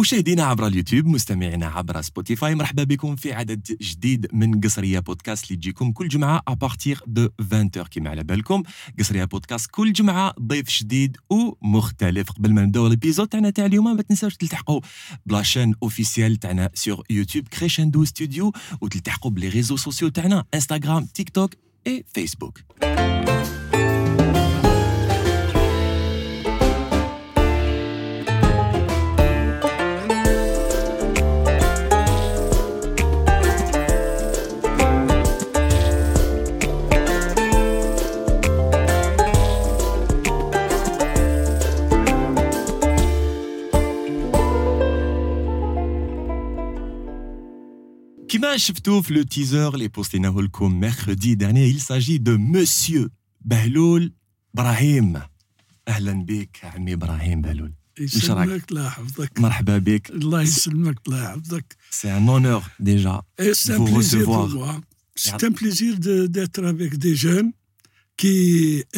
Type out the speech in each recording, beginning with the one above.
مشاهدينا عبر اليوتيوب مستمعينا عبر سبوتيفاي مرحبا بكم في عدد جديد من قصرية بودكاست اللي تجيكم كل جمعة ابارتيغ دو 20 كيما على بالكم قصرية بودكاست كل جمعة ضيف جديد ومختلف. قبل ما نبدأو الإبيزود تاعنا تاع اليوم ما تنساوش تلتحقوا بلاشين اوفيسيال تاعنا سور يوتيوب كريشندو ستوديو وتلتحقوا بلي ريزو سوسيو تاعنا انستغرام تيك توك اي فيسبوك كما شفتوا في لو تيزر اللي بوستيناه لكم ميركودي داني il s'agit de monsieur بهلول ابراهيم اهلا بك عمي ابراهيم بهلول يسلمك الله يحفظك مرحبا بك الله يسلمك الله يحفظك سي ان اونور ديجا Et c'est un vous plaisir recevoir. pour moi. C'est un plaisir de- d'être avec des jeunes qui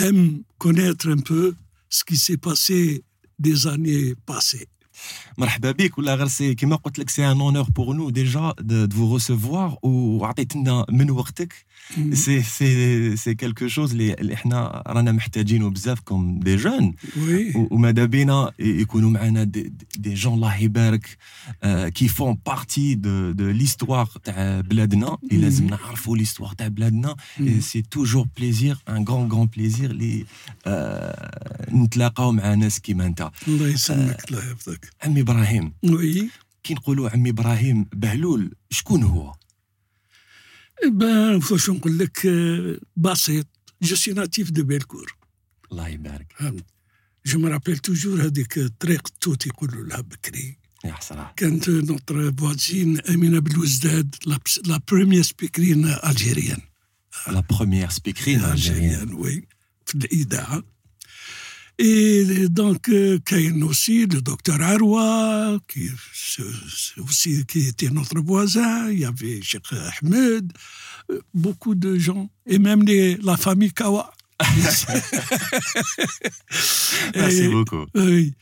aiment connaître un peu ce qui s'est passé des années passées. مرحبا بك. ولا غير سي كيما قلت لك سي ان اونور بور نو ديجا دو فو ريسيفوار وعطيتنا من وقتك. سي سي سي كالكو شوز اللي إحنا رانا محتاجينه بزاف كوم دي جون وماذا بينا؟ يكونوا معنا دي, دي جون الله يبارك كي فون بارتي دو دو ليستوار تاع بلادنا. اللي لازم نعرفوا ليستوار تاع بلادنا. سي توجور بليزير ان غران غران بليزير اللي آه، نتلاقاو مع ناس كيما انت. الله يسلمك الله يحفظك. عمي إبراهيم. Oui. كي نقولوا عمي إبراهيم بهلول شكون هو؟ Ben, فاش نقول لك آه، بسيط. Je suis natif de Belcourt. الله يبارك فهمت؟ جو me rappelle toujours هذيك طريق التوت يقولوا لها بكري. يا حسره كانت نوتر فوازين أمينة بلوزداد لا بروميير سبيكرين الجيريان لا بروميير سبيكرين الجيريان وي في الإذاعة Et donc, euh, Kayen aussi, le docteur Arwa, qui, aussi, qui était notre voisin, il y avait Cheikh Ahmed, euh, beaucoup de gens, et même la famille Kawa. ميرسي Et- بوكو اي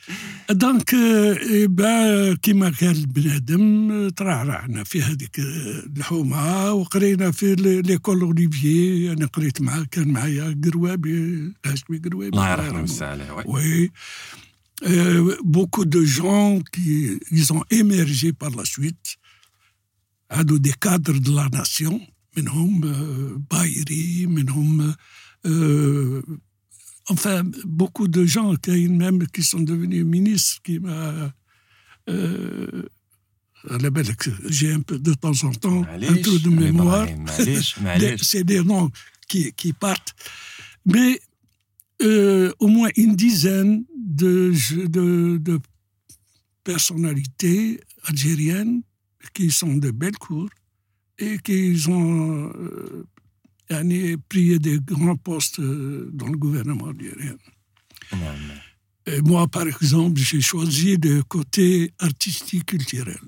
دونك إيه با كيما قال البنادم ترعرعنا في هذيك الحومه وقرينا في ل- ليكول اوليفيي انا قريت معاه كان معايا قروابي هاشمي قروابي الله يرحمه ويسع عليه وي. Oui. Euh, beaucoup de gens qui ils ont émergé par la suite, عادوا des cadres de la nation, منهم euh, بايري, منهم Euh, enfin, beaucoup de gens, qui, même qui sont devenus ministres, qui m'a. Euh, euh j'ai un peu de temps en temps un trou de mémoire. C'est des noms qui, qui partent. Mais euh, au moins une dizaine de, de, personnalités algériennes qui sont de belles cours et qui ont يعني, pris des grands postes euh, dans le gouvernement algérien. نعم Et moi, par exemple, j'ai choisi le côté artistique culturel.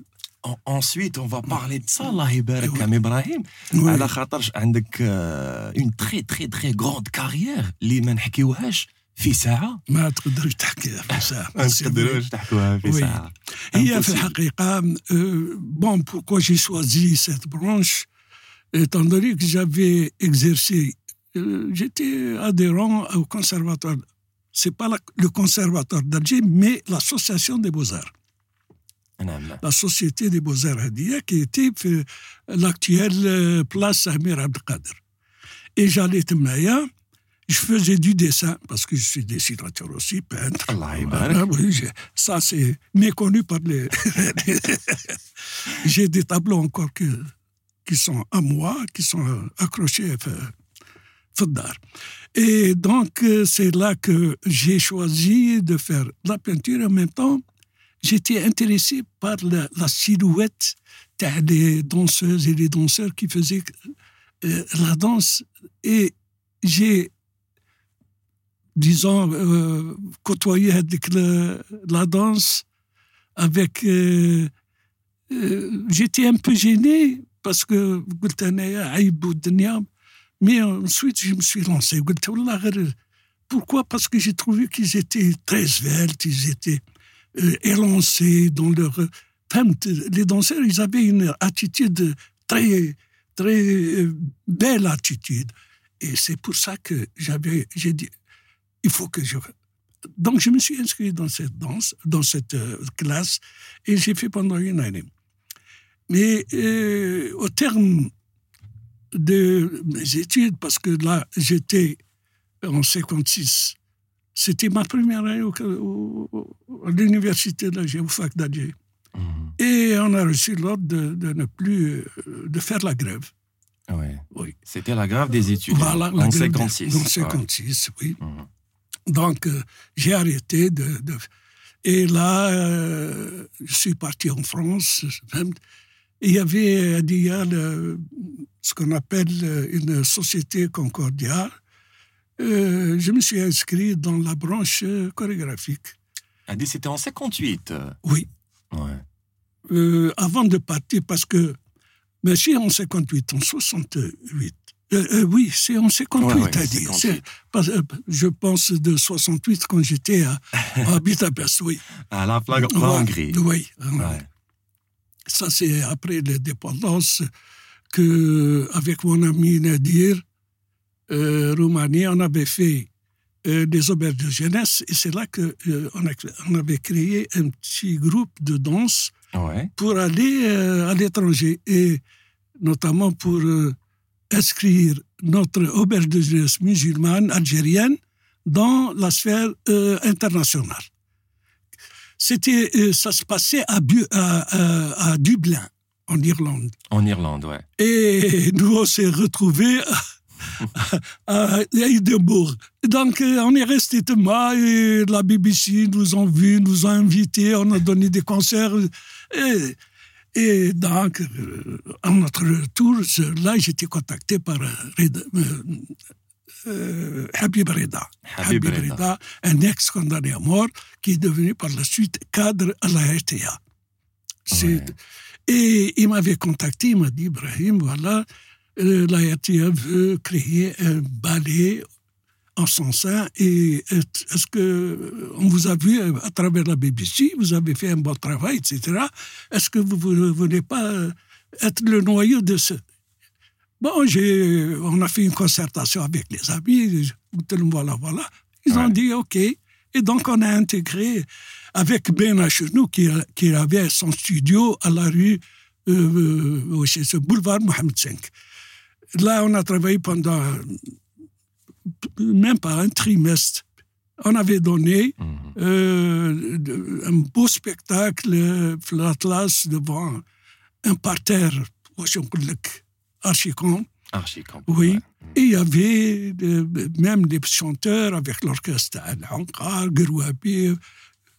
En- Ensuite, on va parler de ça, الله يبارك عمي ابراهيم Oui. على خاطرش عندك اون تري تري تري غروند كارير اللي ما نحكيوهاش في ساعه ما تقدرش تحكيها في ساعة. ما نقدروش تحكوها في Oui. ساعه هي في Impossible. الحقيقة euh, bon pourquoi j'ai choisi cette branche étant donné que j'avais exercé, euh, j'étais adhérent au conservatoire. C'est pas le conservatoire d'Alger, mais l'association des beaux-arts. La société des beaux-arts Hadia, qui était euh, l'actuelle euh, place Amir Abdelkader. Et j'allais Temnaya, je faisais du dessin, parce que je suis dessinateur aussi, peintre. Ah ça, c'est méconnu par les. J'ai des tableaux encore que qui sont à moi, qui sont accrochés. Et donc, euh, c'est là que j'ai choisi de faire la peinture. En même temps, j'étais intéressé par la, silhouette des danseuses et les danseurs qui faisaient euh, la danse. Et j'ai disons, euh, côtoyer avec la danse, avec. J'étais un peu gêné parce que قلت أنايا عيب والدنيا mais ensuite je me suis lancé قلت والله غير pourquoi parce que j'ai trouvé qu'ils étaient très sveltes ils étaient euh, élancés dans leur. les danseurs, ils avaient une attitude très, très euh, belle attitude. Et c'est pour ça que j'avais, j'ai dit, il faut que je. Donc, je me suis inscrit dans cette danse, dans cette euh, classe, et j'ai fait pendant une année. Mais au terme de mes études, parce que là, j'étais en 56, c'était ma première année à l'université d'Alger, au fac d'Alger. Mhm. Et on a reçu l'ordre de, ne plus euh, de faire la grève. Oui. C'était la grève des études voilà, en 56. En 56, oui. Mhm. Donc, euh, j'ai arrêté de, Et là, euh, je suis parti en France. Il y avait à ce qu'on appelle une société Concordia euh, je me suis inscrit dans la branche chorégraphique. Ah, c'était en 58 Oui. Euh, avant de partir, parce que. Mais c'est en 58, en 68. Euh, oui, c'est en 58 à dire. je pense de 68 quand j'étais à, à Budapest, oui. À la Hongrie. Oui. Ça, c'est après l'indépendance que, avec mon ami Nadir, euh, Roumanie, on avait fait euh, des auberges de jeunesse et c'est là qu'on euh, on avait créé un petit groupe de danse pour aller à l'étranger et notamment pour inscrire notre auberge de jeunesse musulmane algérienne dans la sphère internationale. C'était, ça se passait à, à, Dublin, en Irlande. En Irlande, ouais. Et nous, on s'est retrouvés à Edinburgh. Donc, euh, on est resté moi et la BBC nous ont vus, nous ont invités, on a donné des concerts. Et, et donc, euh, à notre retour, là, j'étais contacté par euh, Habib Reda. Habib, Reda. un ex-condamné à mort qui est devenu par la suite cadre à la RTA. Et il m'avait contacté, il m'a dit, Ibrahim, voilà, euh, la RTA veut créer un ballet en son sein. Et est-ce que on vous a vu à travers la BBC, vous avez fait un bon travail, etc. Est-ce que vous ne voulez pas être le noyau de ce Bon, on a fait une concertation avec les amis. Voilà, voilà. Ils ont dit OK. Et donc on a intégré avec Ben Achenou qui, qui avait son studio à la rue, euh, euh ce boulevard Mohamed V. Là, on a travaillé pendant même pas un trimestre. On avait donné mhm. euh, un beau spectacle, l'Atlas, devant un parterre, archicon. Archicon. Oui. Et il y avait même des chanteurs avec l'orchestre Al-Ankar,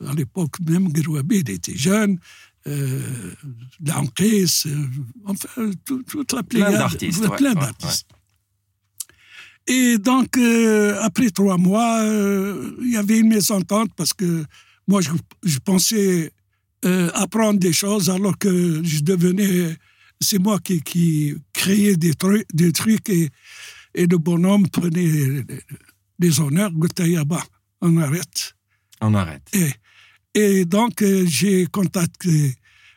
À l'époque, même Gerouabi, était jeune euh, euh, enfin, toute la pléiade. Plein d'artistes. Plein d'artistes. Et donc, euh, après trois mois, euh, il y avait une mésentente parce que moi, je, je pensais apprendre des choses alors que je devenais. C'est moi qui, qui créais des, trucs, des trucs et, et le bonhomme prenait des honneurs. On arrête. On arrête. Et, et donc, euh, j'ai contacté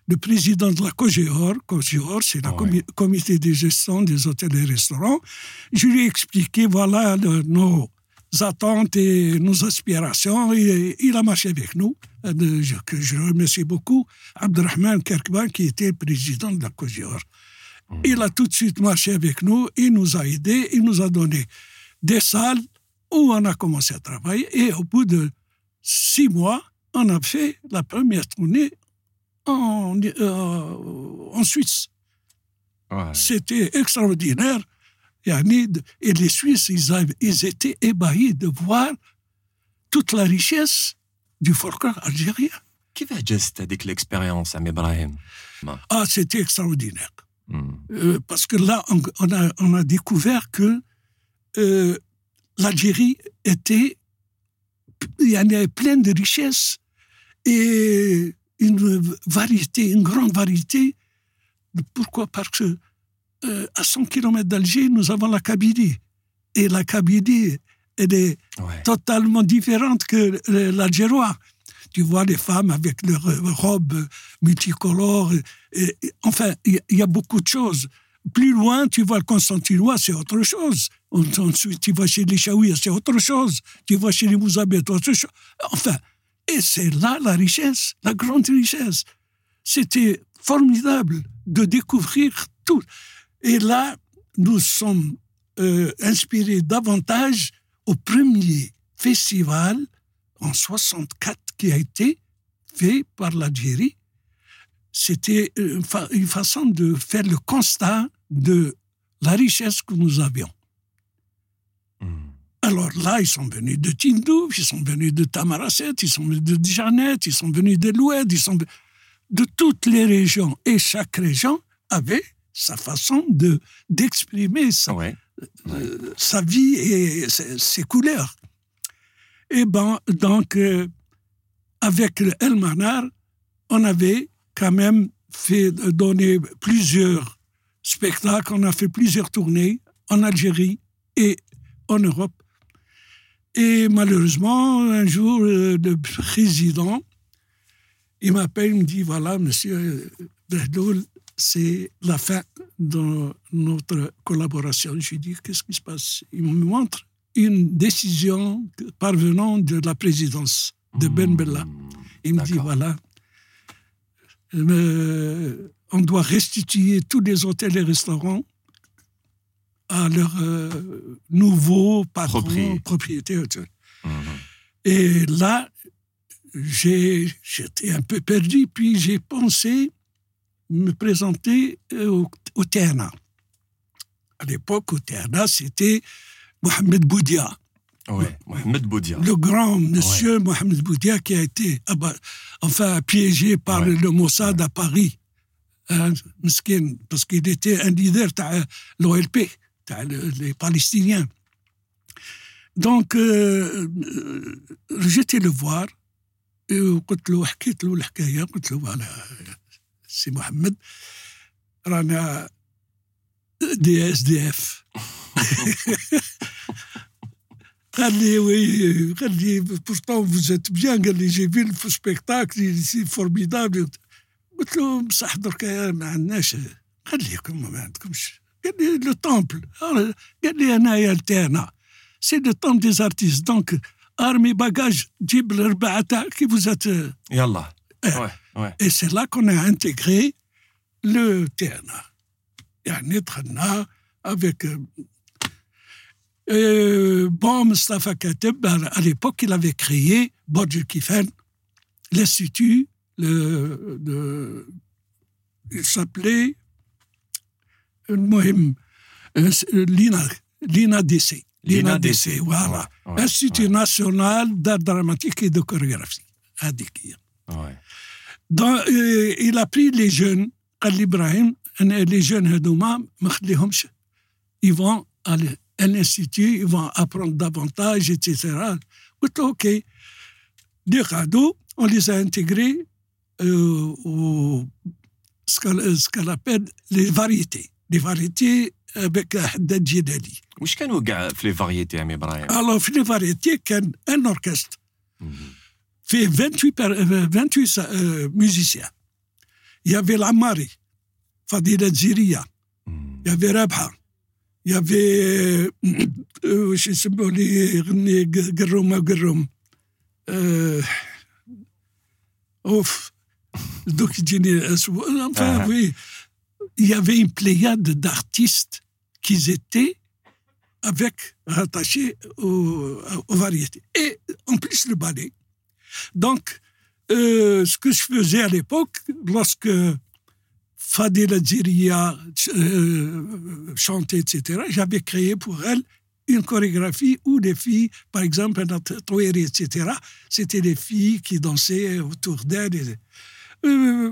le président de la COGEOR. COGEOR, c'est le ah comité de gestion des hôtels et restaurants. Je lui ai expliqué, voilà, nos attentes et nos aspirations. Et il a marché avec nous, euh, que je remercie beaucoup, Abdelrahman Kerkban, qui était président de la COGEOR. Hmm. Il a tout de suite marché avec nous, il nous a aidés, il nous a donné des salles où on a commencé à travailler. Et au bout de six mois, on a fait la première tournée en, euh, en Suisse. C'était extraordinaire. Et les Suisses, ils, ils, étaient ébahis de voir toute la richesse du folklore algérien. Qui va juste avec l'expérience à Ibrahim? Ah, c'était extraordinaire. Hmm. Euh, parce que là, on, a, on a découvert que euh, l'Algérie était il y en avait plein de richesses et une variété, une grande variété. Pourquoi? Parce que euh, à 100 km d'Alger, nous avons la Kabylie. Et la Kabylie, elle est totalement différente que l'algérois. Tu vois les femmes avec leurs robes multicolores. Et, enfin, il y, a beaucoup de choses. Plus loin, tu vois le Constantinois, c'est autre chose. Ensuite, tu vas chez les Chaouis, c'est autre chose. Tu vas chez les Mouzabet, autre chose. Enfin, et c'est là la richesse, la grande richesse. C'était formidable de découvrir tout. Et là, nous sommes euh, inspirés davantage au premier festival en 64 qui a été fait par l'Algérie. C'était une, façon de faire le constat de la richesse que nous avions. Hmm. Alors là, ils sont venus de Tindouf, ils sont venus de Tamaracet, ils sont venus de Janet, ils sont venus de l'Oued, ils sont de toutes les régions. Et chaque région avait sa façon de d'exprimer sa, euh, sa vie et ses, couleurs. Et ben, donc, euh, avec El Manar, on avait quand même fait donner plusieurs spectacles, on a fait plusieurs tournées en Algérie et en Europe. Et malheureusement, un jour, euh, le président, il m'appelle, il me dit, voilà, monsieur Behdoul, c'est la fin de notre collaboration. Je lui dis, qu'est-ce qui se passe? Il me montre une décision parvenant de la présidence de Ben Bella. Hmm, il me dit, voilà, euh, on doit restituer tous les hôtels et restaurants à leur euh, nouveau patron, propriétaire. Hmm. Et là, j'étais un peu perdu, puis j'ai pensé me présenter euh, au, au TNA. À l'époque, au TNA, c'était Mohamed Boudia. Mohamed Boudia. Le grand monsieur Mohamed Boudia qui a été enfin piégé par le Mossad à Paris. Hein, parce qu'il était un leader de l'OLP, les Palestiniens. Donc, euh, euh, j'étais le voir et قلت له حكيت له الحكايه قلت له voilà سي محمد رانا دي إس دي إف. قال لي وي قال لي بورتون فوز ات بيان قال لي جي في السبيكتاكل سي فورميدابل قلت له بصح درك ما عندناش. قال لي كم ما عندكمش. قال لي لو تومبل قال لي انايا التانا سي لو تومبل دي زارتيست دونك ارمي باجاج جيب الربعه تاعك كي فوزات يلا. Et c'est là qu'on a intégré le TNA. يعني دخلنا avec euh, bon, Mustafa Kateb, à l'époque, il avait créé Bodj Kifen, l'institut, le, le, il s'appelait المهم l'INA, l'INADC. l'INADC, voilà. Ouais, Institut ouais. national d'art dramatique et de chorégraphie. Ouais. Donc, euh, il a pris les jeunes, قال Ibrahim, les jeunes هذوما ما خليهمش ils vont aller à l'institut, ils vont apprendre davantage, etc. OK. Des cadeaux, on les a intégrés euh, au, ce qu'elle appelle les variétés. Les variétés avec Haddad Jidali. واش كانوا كاع في لي فاريتي عمي ابراهيم؟ Alors في لي فاريتي كان un orchestre fait 28, 28 musiciens. Il y avait l'Amari, Fadil Ziria, hmm. il y avait Rabha, il y avait, euh, euh je sais pas, les Grom Grom. Euh, Donc. Euh, ah. Il y avait une pléiade d'artistes qui étaient avec, rattachés aux, aux variétés. Et en plus, le ballet donc euh, ce que je faisais à l'époque lorsque Fadila Ziria euh, chantait, etc. J'avais créé pour elle une chorégraphie où les filles, par exemple, etc., c'était les filles qui dansaient autour d'elle. Euh,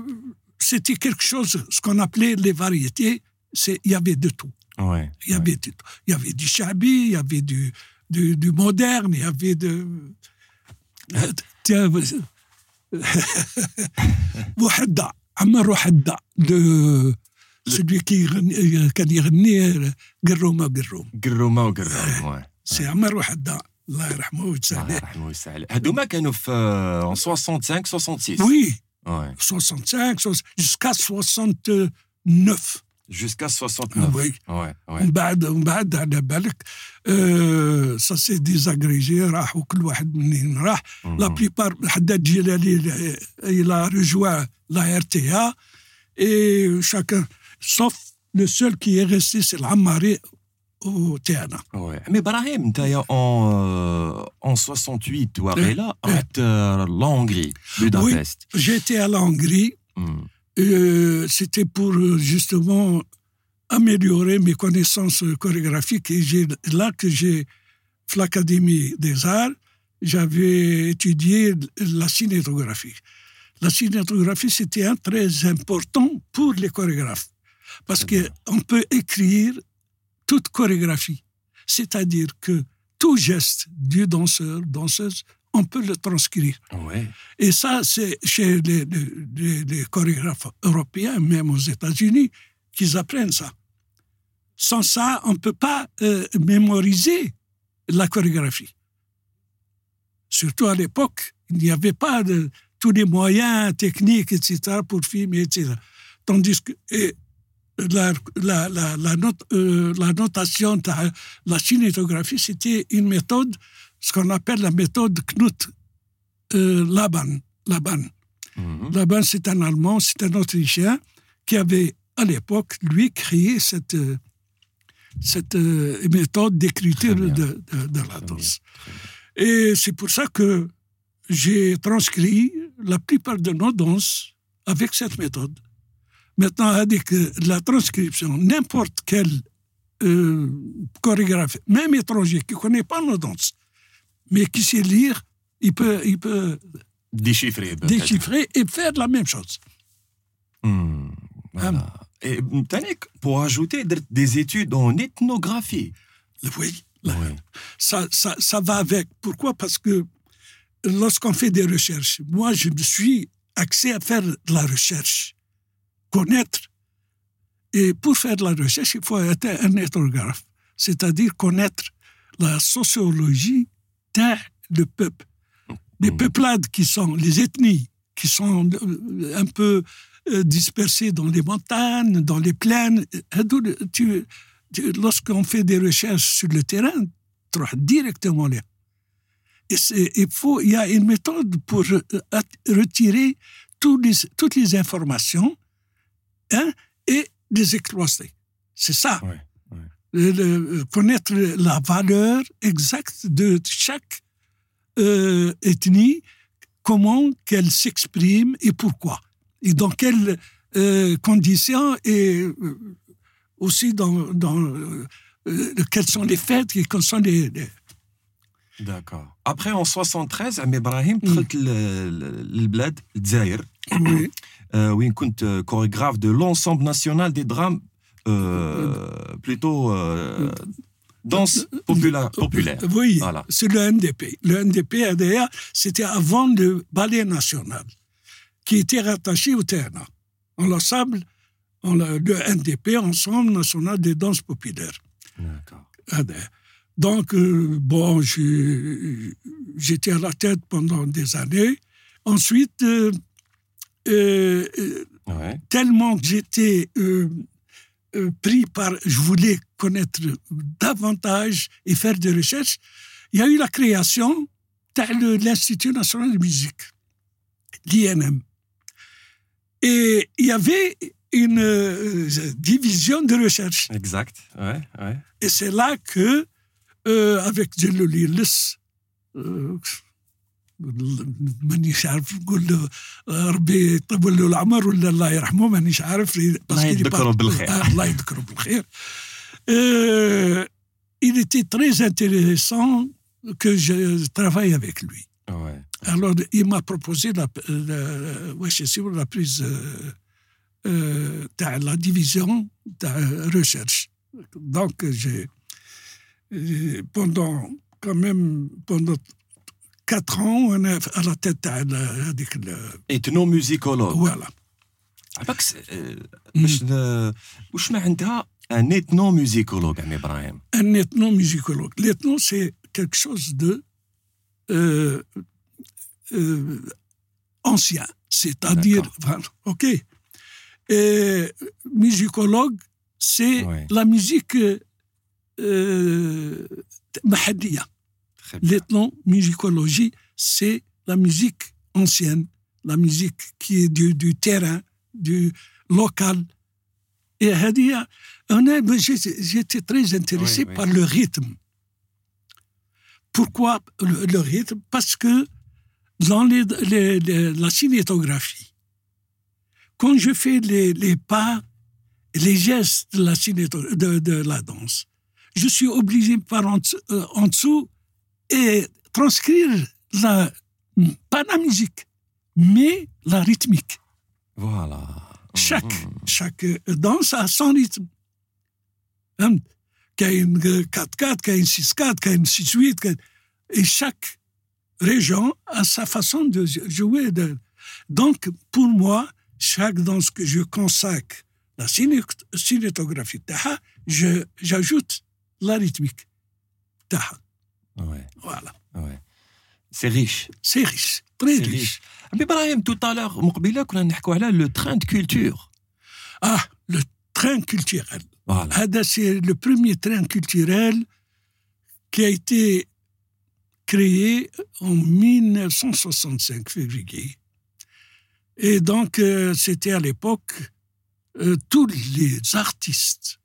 c'était quelque chose, ce qu'on appelait les variétés, il y avait de tout. Ouais, il, y avait ouais. du, il y avait du chabi, il y avait du, du, du moderne, il y avait de... وحدة عمر وحدة. de celui qui كان يغني قرومه قروم قرومه وقروم سي عمر وحدة. الله يرحمه الله ويتسامح يرحمه ويسع عليه هذوما كانوا في en 65 66 وي. ouais 65 60 jusqu'à 69 jusqu'à 69 وي ouais ouais ومن بعد ومن بعد على بالك آه سا سي ديزاغريجي راح وكل واحد منين راح لا Mhm. plupart حداد جلالي il a rejoint la RTA et chacun sauf le seul qui est resté c'est العماري au تاعنا Ouais. Mais Brahim, نتايا en, euh, en 68 واقيلا رحت euh, la Hongrie, Budapest. Euh, c'était pour euh, justement améliorer mes connaissances chorégraphiques. Et j'ai là que j'ai, l'Académie des Arts, j'avais étudié la cinétographie. La cinétographie, c'était un très important pour les chorégraphes. Parce qu'on peut écrire toute chorégraphie. C'est-à-dire que tout geste du danseur, danseuse, on peut le transcrire. Ouais. Et ça, c'est chez les, les- les chorégraphes européens, même aux États-Unis, qu'ils apprennent ça. Sans ça, on ne peut pas euh, mémoriser la chorégraphie. Surtout à l'époque, il n'y avait pas de, tous les moyens techniques, etc., pour filmer, etc. Tandis que et la, la, la, la, note, euh, la notation la cinétographie, c'était une méthode, ce qu'on appelle la méthode Knut euh, Laban. Laban. Mhm. Laban, c'est un Allemand, c'est un Autrichien qui avait, à l'époque, lui, créé cette, euh, cette euh, méthode d'écriture de, de, de la Très danse. bien, très bien. Et c'est pour ça que j'ai transcrit la plupart de nos danses avec cette méthode. Maintenant, avec la transcription, n'importe quel euh, chorégraphe, même étranger, qui ne connaît pas nos danses, mais qui sait lire, il peut, il peut déchiffrer, déchiffrer et faire la même chose. Mmh, voilà. Hein? Hmm, pour ajouter des études en ethnographie. Oui, oui. Ça, ça, ça, va avec. Pourquoi? Parce que lorsqu'on fait des recherches, moi je me suis axé à faire de la recherche, connaître. Et pour faire de la recherche, il faut être un ethnographe, c'est-à-dire connaître la sociologie terre de peuple. Des mm. peuplades qui sont les ethnies, qui sont euh, un peu euh, dispersées dans les montagnes, dans les plaines. Tu, tu, Lorsqu'on fait des recherches sur le terrain, tu directement là. Et il, faut, il y a une méthode pour euh, retirer toutes les, informations hein, et les exploiter. C'est ça. Euh, connaître la valeur exacte de chaque euh, ethnie, comment qu'elle s'exprime et pourquoi, et dans quelles euh, conditions, et aussi dans, dans quelles sont les fêtes et quelles sont les... D'accord. Après, en 73, Am Ibrahim hmm. traite le bled, Zaire, où compte chorégraphe de l'ensemble national des drames euh, plutôt euh, danse popula- populaire. Oui, Voilà. c'est le NDP. Le NDP, d'ailleurs, c'était avant le ballet national, qui était rattaché au TNA. L'ensemble, on l'a- le NDP, Ensemble national des danses populaires. D'accord. Donc, euh, bon, j'étais à la tête pendant des années. Ensuite, euh, euh, euh, Ouais. tellement que j'étais euh, euh, pris par... Je voulais connaître davantage et faire des recherches. Il y a eu la création de le- l'Institut national de musique, l'INM. Et il y avait une euh, division de recherche. Exact. Ouais, ouais. Et c'est là que, euh, avec Jello Lilis, euh, مانيش عارف نقول له آه، ربي يطول له العمر ولا الله يرحمه مانيش عارف لي- parce qu'il est يذكره pas- بالخير. آه، الله يذكره بالخير Euh, il était très intéressant que je travaille avec lui. Ouais. Alors, il m'a proposé la, la, wesh, c'est sûr, la prise euh, euh, de la division de la recherche. Donc, j'ai, euh, pendant, quand même, pendant quatre ans, on est à la tête de la- avec le, ethnomusicologue. voilà. عباك س- آه، باش ن- واش معناتها ان ethnomusicologue عمي ابراهيم Un ethnomusicologue. L'ethno, c'est quelque chose de euh, euh, ancien, c'est-à-dire, enfin, ok. Et musicologue, c'est Ouais. la musique euh, mahadiya. L'ethnomusicologie, c'est la musique ancienne, la musique qui est du, terrain, du local. Et Hadia, j'étais très intéressé par le rythme. Pourquoi le, rythme? Parce que dans la cinétographie, quand je fais les, pas, les gestes de la, danse, je suis obligé par en dessous euh, et transcrire la, pas la musique, mais la rythmique. Voilà. Chaque, mhm. chaque danse a son rythme. Hein? Qu'il y a une 4-4, qu'il y a une 6-4, qu'il y a une 6-8. Et chaque région a sa façon de jouer. Donc, pour moi, chaque danse que je consacre, à la cinétographie, j'ajoute la rythmique. Voilà. C'est riche. C'est riche. Très riche. riche. Mais tout à l'heure, le train de culture. Ah, le train culturel. Voilà. Ah, ben, c'est le premier train culturel qui a été créé en 1965, février. Et donc, euh, c'était à l'époque, euh, tous les artistes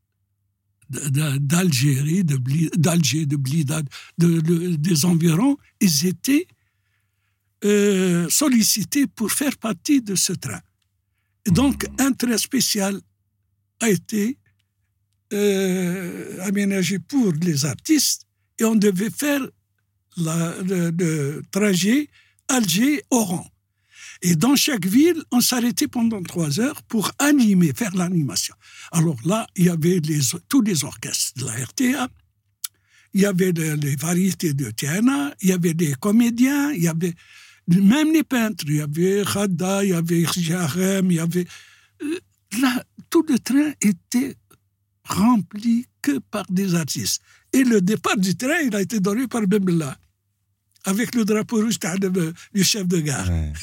d'Algérie, d'Alger, de Blida, de- de- des environs, ils étaient euh, sollicités pour faire partie de ce train. Et donc, un train spécial a été euh, aménagé pour les artistes et on devait faire la- le, le trajet Alger-Oran. Et dans chaque ville, on s'arrêtait pendant trois heures pour animer, faire l'animation. Alors là, il y avait les, tous les orchestres de la RTA, il y avait le- les variétés de Tiana, il y avait des comédiens, il y avait même les peintres, il y avait Khadda, il y avait Jarem, il y avait... euh, Là, tout le train était rempli que par des artistes. Et le départ du train, il a été donné par Bembla, avec le drapeau rouge du chef de gare. Ouais.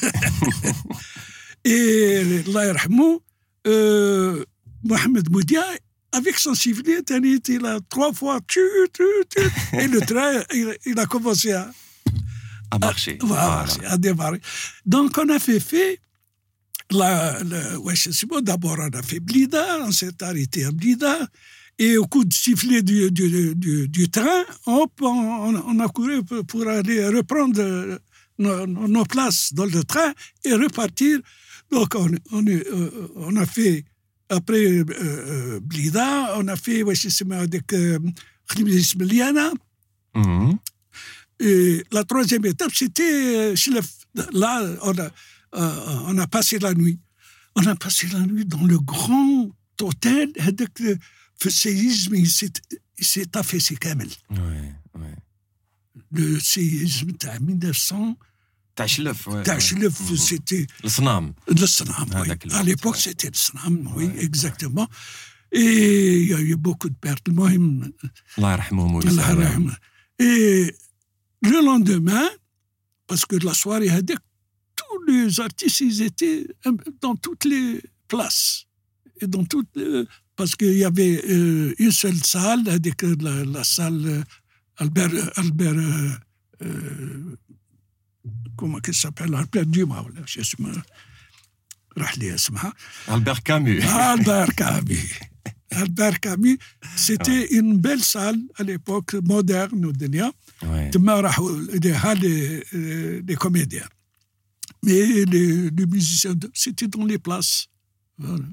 et Allah euh, Mohamed Moudia, avec son sifflet, il a trois fois tu, tu, tu, et le train, il, a commencé à, marcher. À, voilà. à, démarrer. Donc, on a fait fait. La, la ouais, d'abord, on a fait Blida, on s'est arrêté à Blida. Et au coup de sifflet du, du, du, train, hop, on, a couru pour aller reprendre euh, nos, places dans le train et repartir. Donc, on, on, euh, a fait, après euh, Blida, on a fait avec euh, mmh. Et la troisième étape, c'était Là, on a, on a passé la nuit. On a passé la nuit dans le grand hôtel avec في السيزم il s'est- il s'est affaissé كامل. Ouais, ouais. Le séisme تاع 1900 تاع شلف. ouais, تاع ouais. شلف Mhm. c'était الصنام. le Snam. Ah, oui. d'accord. À l'époque, Ouais. c'était le Snam, oui, Ouais, exactement. Et il y a eu beaucoup de pertes. المهم الله يرحمهم Allah ويسعدهم. yarham. Et le lendemain, parce que la soirée هذيك, tous les artistes, ils étaient un peu dans toutes les places. Et dans toutes, les- parce qu'il y avait euh, une seule salle, la, la salle euh, Albert, euh, Albert euh, euh, comment qu'elle s'appelle Albert Dumas, je sais pas. Albert Camus. Ah, Albert Camus. Albert Camus, c'était ouais. une belle salle à l'époque moderne au Dénia. Ouais. Les, les, les comédiens. Mais les, les musiciens, c'était dans les places. Voilà.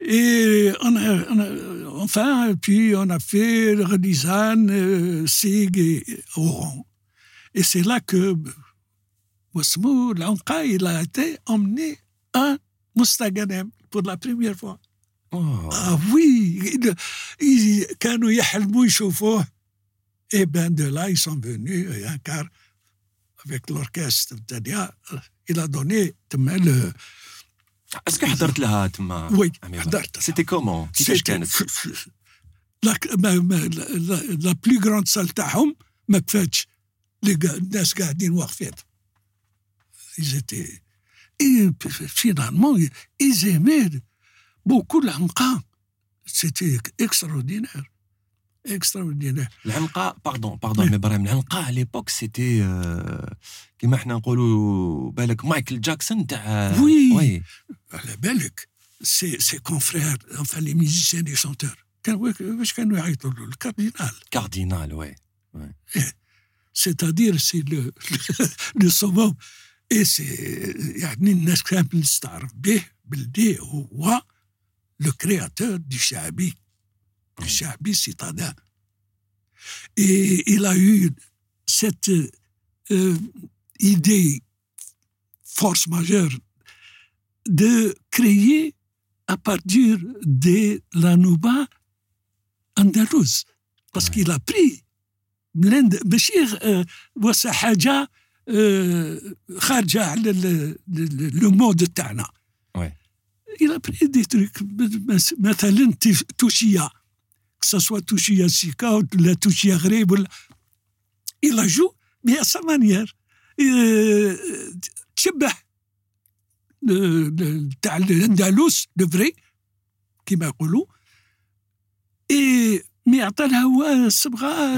Et enfin, puis on a fait Redizane, euh, Sig et Oran. Et c'est là que Wasmou, l'Anka, il a été emmené à Mustaganem pour la première fois. Oh. Ah oui, il, ils, quand ils et bien de là, ils sont venus, car avec l'orchestre, il a donné le, اسكو حضرت لها تما وي حضرت سيتي كومون كيفاش كانت؟ لا لا بلو غراند سال تاعهم ما كفاتش الناس قاعدين واقفين. ايزيتي اي فينالمون ايزيمير بوكو العنقا سيتي اكسترودينير extraordinaire extraordinaire العنقاء باردون باردون وي. مي ابراهيم العنقاء على ليبوك سيتي كيما احنا نقولوا بالك مايكل جاكسون تاع وي. وي على بالك سي سي كونفرير enfin les musiciens les chanteurs كانوا واش كانوا يعيطوا له الكاردينال كاردينال وي c'est-à-dire c'est le le summum et c'est يعني الناس كانت تستعرف به بالدي هو le créateur du شعبي et il a eu cette euh, idée force majeure de créer à partir de l'Anouba andalouse. Parce qu'il a pris l'Inde. Bachir euh, euh, le mot de Tana. Il a pris des trucs, Touchia que ce soit Sika ou la à Greb, il la joue, mais à sa manière. Euh, Tchebah, l'Andalous, le vrai, qui m'a et mais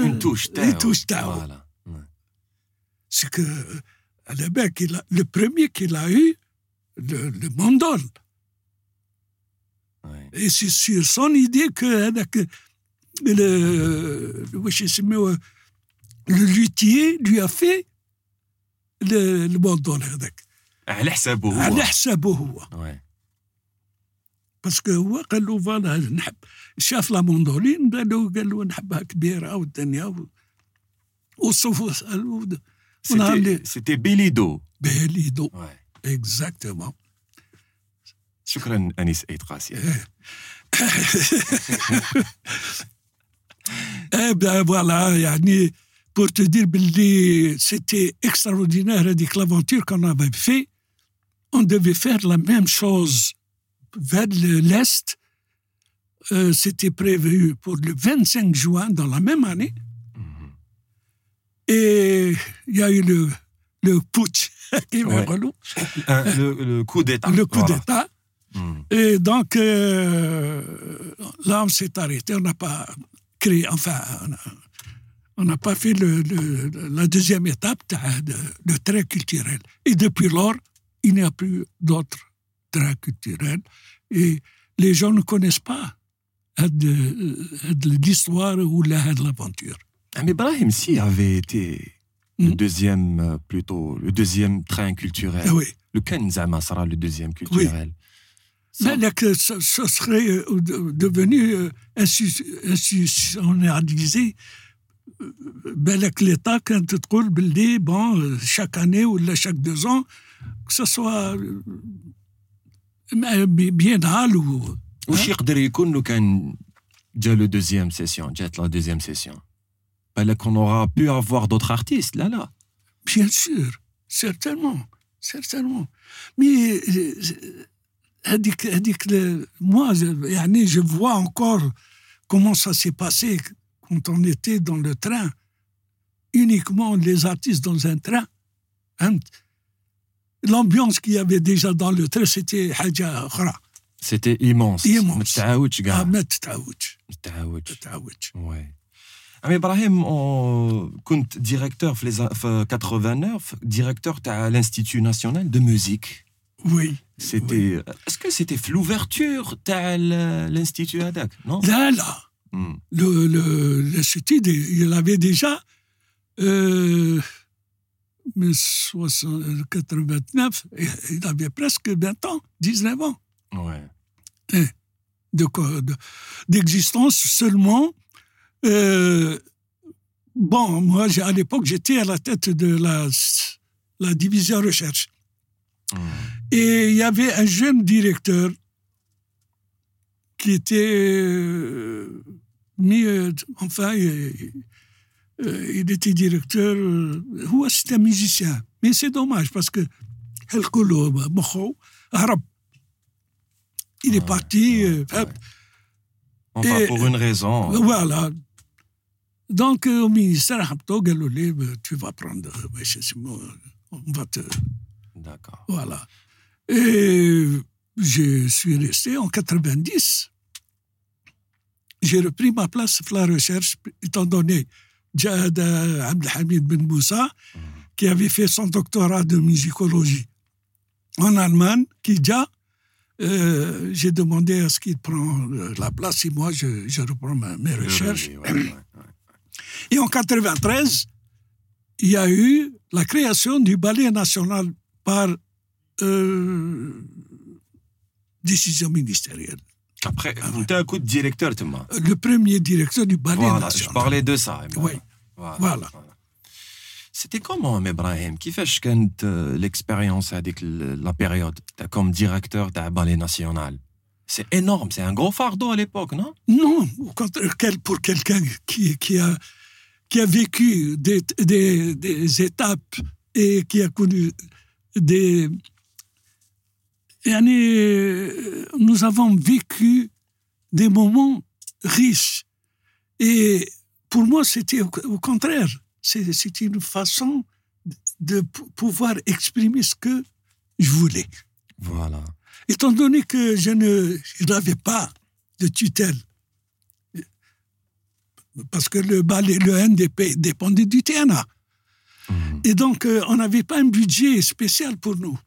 une touche, une touche voilà. C'est que le premier qu'il a eu, le, mandol. Et c'est sur son idée que hein, واش يسميوه a fait le, le mandol هذاك على حسابه هو على حسابه هو وي. باسكو هو قال له فوالا نحب شاف لا موندولين قال له قال له نحبها كبيره والدنيا وصفوا سالوا ونهار سيتي اللي سيتي بيليدو بيليدو. اكزاكتومون شكرا انيس ايد قاسي Eh bien voilà, yani, pour te dire, c'était extraordinaire hein, avec l'aventure qu'on avait fait. On devait faire la même chose vers l'Est. Euh, c'était prévu pour le 25 juin dans la même année. Et il y a eu le, le putsch qui ouais. relou. Le, coup d'État. Le coup d'État. Mm. Et donc, euh, là, on s'est arrêté. On n'a pas Enfin, on n'a pas fait le, la deuxième étape, de, train culturel. Et depuis lors, il n'y a plus d'autres traits culturels. Et les gens ne connaissent pas euh, euh, l'histoire ou l'aventure. Ah, mais Brahim, si avait été le hmm. deuxième, euh, plutôt, le deuxième train culturel. Ah le Kenzama sera le deuxième culturel. Ça- Mais là, que ce, ce serait euh, de- devenu euh, institu- institutionnalisé euh, بالك l'État كانت تقول باللي bon chaque année ou chaque deux ans que ce soit euh, biennal ou وش يقدر يكون لو كان جا لو دوزيام سيسيون جات لا دوزيام سيسيون بالك on aura pu avoir d'autres artistes là là bien sûr certainement certainement mais euh, هذيك هذيك le- moi je- يعني je vois encore comment ça s'est passé quand on était dans le train uniquement les artistes dans un train فهمت l'ambiance qu'il y avait déjà dans le train c'était حاجة أخرى c'était immense Immense. ما تتعاودش آه، كاع ما تتعودش ما تتعاودش ما تتعودش Ouais. عمي ابراهيم on- كنت ديريكتور في, les, في 89 ديريكتور تاع l'Institut national de musique oui. C'était. Euh, est-ce que c'était l'ouverture de euh, l'Institut ADAC Non? Là, là. Mm. Le, l'Institut, il avait déjà. Euh, 1989, il avait presque 20 ans, 19 ans. Ouais. De, de, d'existence seulement. Euh, bon, moi, à l'époque, j'étais à la tête de la, la division recherche. Hmm. Et il y avait un jeune directeur qui était euh, mis, euh, enfin, euh, il était directeur, c'était un musicien. Mais c'est dommage parce que il est parti. Ouais, ouais, ouais. Enfin, pour une raison. Voilà. Donc, au ministère, ben, tu vas prendre, ben, on va te. D'accord. Voilà. Et je suis resté en 90. J'ai repris ma place pour la recherche, étant donné Jad Abdelhamid Ben Moussa, qui avait fait son doctorat de musicologie en Allemagne, qui déjà, euh, j'ai demandé à ce qu'il prenne euh, la place et moi, je, je reprends ma- mes recherches. Et en 93, il y a eu la création du ballet national par euh, décision ministérielle. Après, ah vous un coup de directeur, tu m'as. Le premier directeur du ballet voilà, national. Je parlais de ça. Oui. Voilà. C'était comment, Ibrahim? Qui fait que euh, l'expérience avec la période? Comme directeur d'un ballet national C'est énorme, c'est un gros fardeau à l'époque, non? Non, pour quelqu'un qui, a, vécu des étapes et qui a connu des, euh, nous avons vécu des moments riches. Et pour moi, c'était au, contraire. C'était une façon de pouvoir exprimer ce que je voulais. Voilà. Étant donné que je n'avais pas de tutelle, parce que le ballet, le NDP dépendait du TNA. Mhm. Et donc, euh, on n'avait pas un budget spécial pour nous.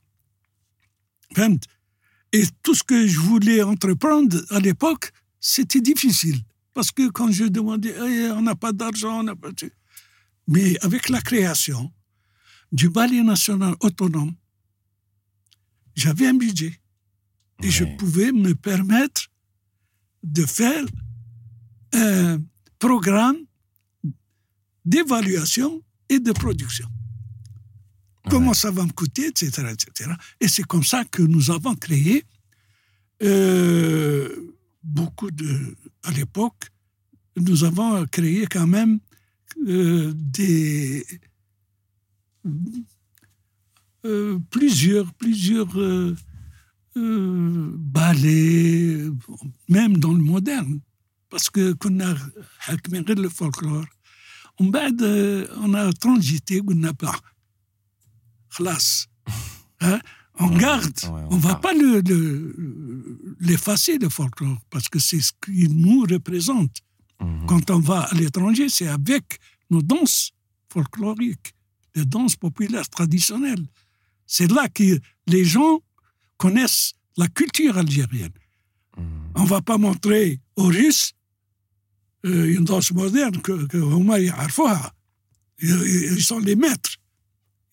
Et tout ce que je voulais entreprendre à l'époque, c'était difficile. Parce que quand je demandais, Eh, on n'a pas d'argent, on n'a pas de... Mais avec la création du ballet national autonome, j'avais un budget. Et je pouvais me permettre de faire un programme d'évaluation et de production. Comment ça va me coûter, etc. etc. Et c'est comme ça que nous avons créé euh, beaucoup de... À l'époque, nous avons créé quand même euh, des... euh, plusieurs, plusieurs euh, euh, ballets, même dans le moderne. Parce que كنا حاكمين غير الفولكلور ومن بعد آه، on a transité قلنا Khalas. Hein? On garde, on ne va pas l'effacer, le, le, le, folklore, parce que c'est ce qui nous représente. Mhm. Quand on va à l'étranger, c'est avec nos danses folkloriques, les danses populaires traditionnelles. C'est là que les gens connaissent la culture algérienne. Mhm. On ne va pas montrer aux Russes euh, une danse moderne que, que ils, ils sont les maîtres.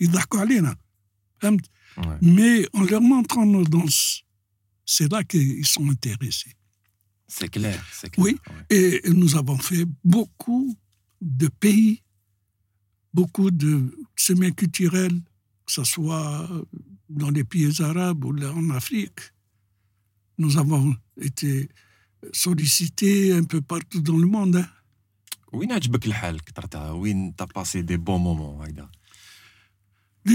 يضحكوا علينا. فهمت؟ Ouais. Mais en leur montrant nos danses, c'est là qu'ils sont intéressés. C'est clair, c'est clair. Oui. Ouais. Et nous avons fait beaucoup de pays, beaucoup de semaines culturelles, que ce soit dans les pays arabes ou là en Afrique. Nous avons été sollicités un peu partout dans le monde. hein. وين عجبك الحال كثرتها وين t'as passé des bons moments هكذا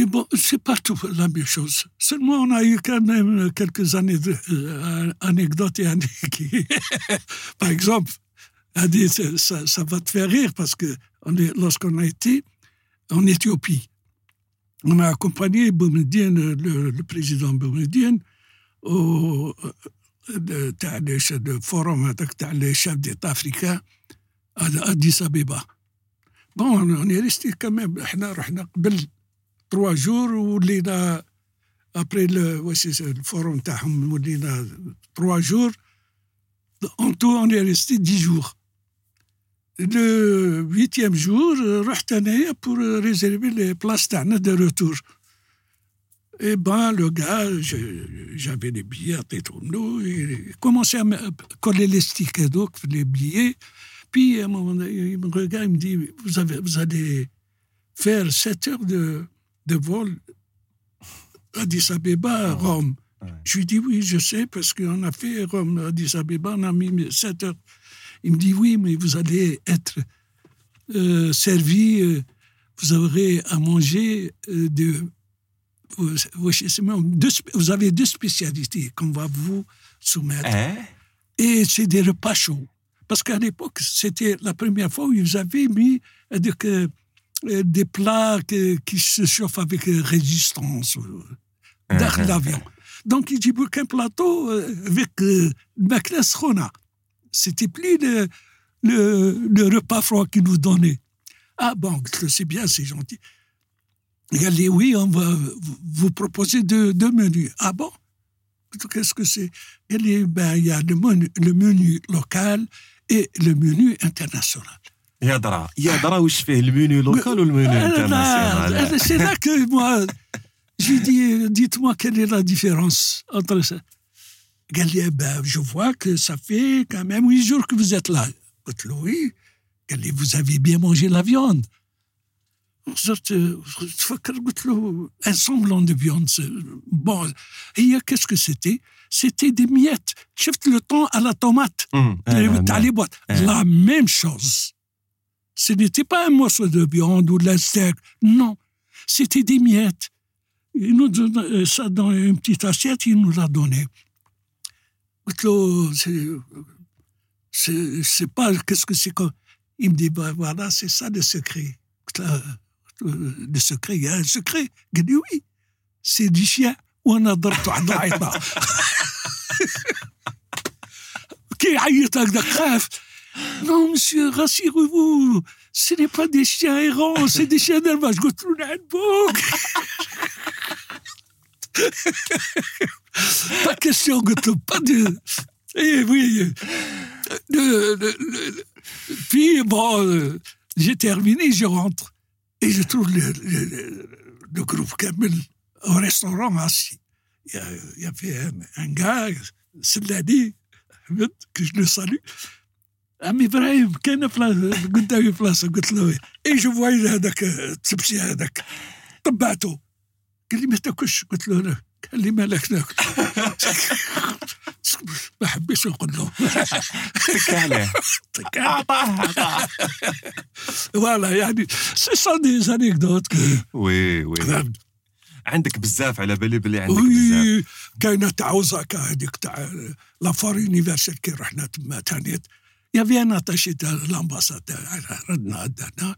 Bon, c'est pas tout la même chose. Seulement, on a eu quand même quelques années de, euh, anecdotes et années qui, par exemple, ça, va te faire rire parce que lorsqu'on a été en Éthiopie, on a accompagné Boumedien, le, président Boumedien au euh, de, de forum des chefs d'État africains à Addis Abeba. Bon, on est resté quand même trois jours ولينا après le, ouais, c'est ça, le forum تاعهم ولينا trois jours. En tout, on est resté dix jours. Le huitième jour, رحت أنايا pour réserver les places تاعنا de retour. Et ben, le gars, je- j'avais les billets à Tétourneau, il commençait à me coller les stickers donc les billets. Puis, à un moment donné, il me regarde, il me dit, vous, avez, vous allez faire 7 heures de, de vol Addis Abeba à Rome. Ouais. Je lui dis, oui, je sais, parce qu'on a fait Rome, Addis Abeba, on a mis 7 heures. Il me dit, oui, mais vous allez être euh, servi, euh, vous aurez à manger euh, de... Vous, avez deux spécialités qu'on va vous soumettre. Eh Et c'est des repas chauds. Parce qu'à l'époque, c'était la première fois où ils avaient mis donc, euh, des plats qui se chauffent avec euh, résistance euh, d'arc mhm. d'avion. Donc, il dit qu'un plateau avec Maknes C'était plus le, le, le, repas froid qu'il nous donnait. Ah bon, c'est bien, c'est gentil. Il dit oui, on va vous proposer deux, menus. Ah bon? Qu'est-ce que c'est? Il dit ben, il y a le menu local et le menu international. يا درا يا درا واش فيه المنيو لوكال والمنيو Ah, انترناسيونال là, C'est là que moi, j'ai dit, dites-moi quelle est la différence entre ça. Il dit, eh ben, je vois que ça fait quand même huit jours que vous êtes là. Je dis, oui. Il dit, vous avez bien mangé la viande. صرت تفكر قلت له un semblant de viande c'est- bon هي qu'est-ce que c'était c'était des miettes شفت le temps à la tomate أمم، آه، les- نعم، t'as Ce n'était pas un morceau de viande ou de la steak. Non. C'était des miettes. Il nous donne euh, ça dans une petite assiette, il nous l'a donné. قلت له, c'est- c'est c'est pas, qu'est-ce que c'est comme. Il me dit, bah, voilà, c'est ça le secret. قلت له, euh, Le secret, il y a un secret. Il dit, oui, c'est du chien. وانا ضربته على العيطه كي يعيط هكذا خاف non, monsieur, rassurez-vous, ce n'est pas des chiens errants, c'est des chiens d'élevage. pas question, pas de. Eh oui. Le, le, le, puis, bon, euh, j'ai terminé, je rentre. Et je trouve le, groupe Kamel au restaurant assis. Il y, avait un, un gars, Sellani, que je le salue. عمي إبراهيم كان بلاصه قدامي بلاصه قلت له. اي جو فواي هذاك التبسي هذاك؟ طبعته. قال لي ما تاكلش. قلت له لا قال لي مالك ناكل. ما حبيتش نقول له. تك عليه عطاه عطاه فوالا يعني سي سون دي زانيكدوت وي وي. عندك بزاف على بالي بلي عندك بزاف. وي كاينة تاع اوزاكا هذيك تاع لافار يونيفرسال كي رحنا تما تانيت يافي ان اتاشي تاع لامباساد ردنا عندنا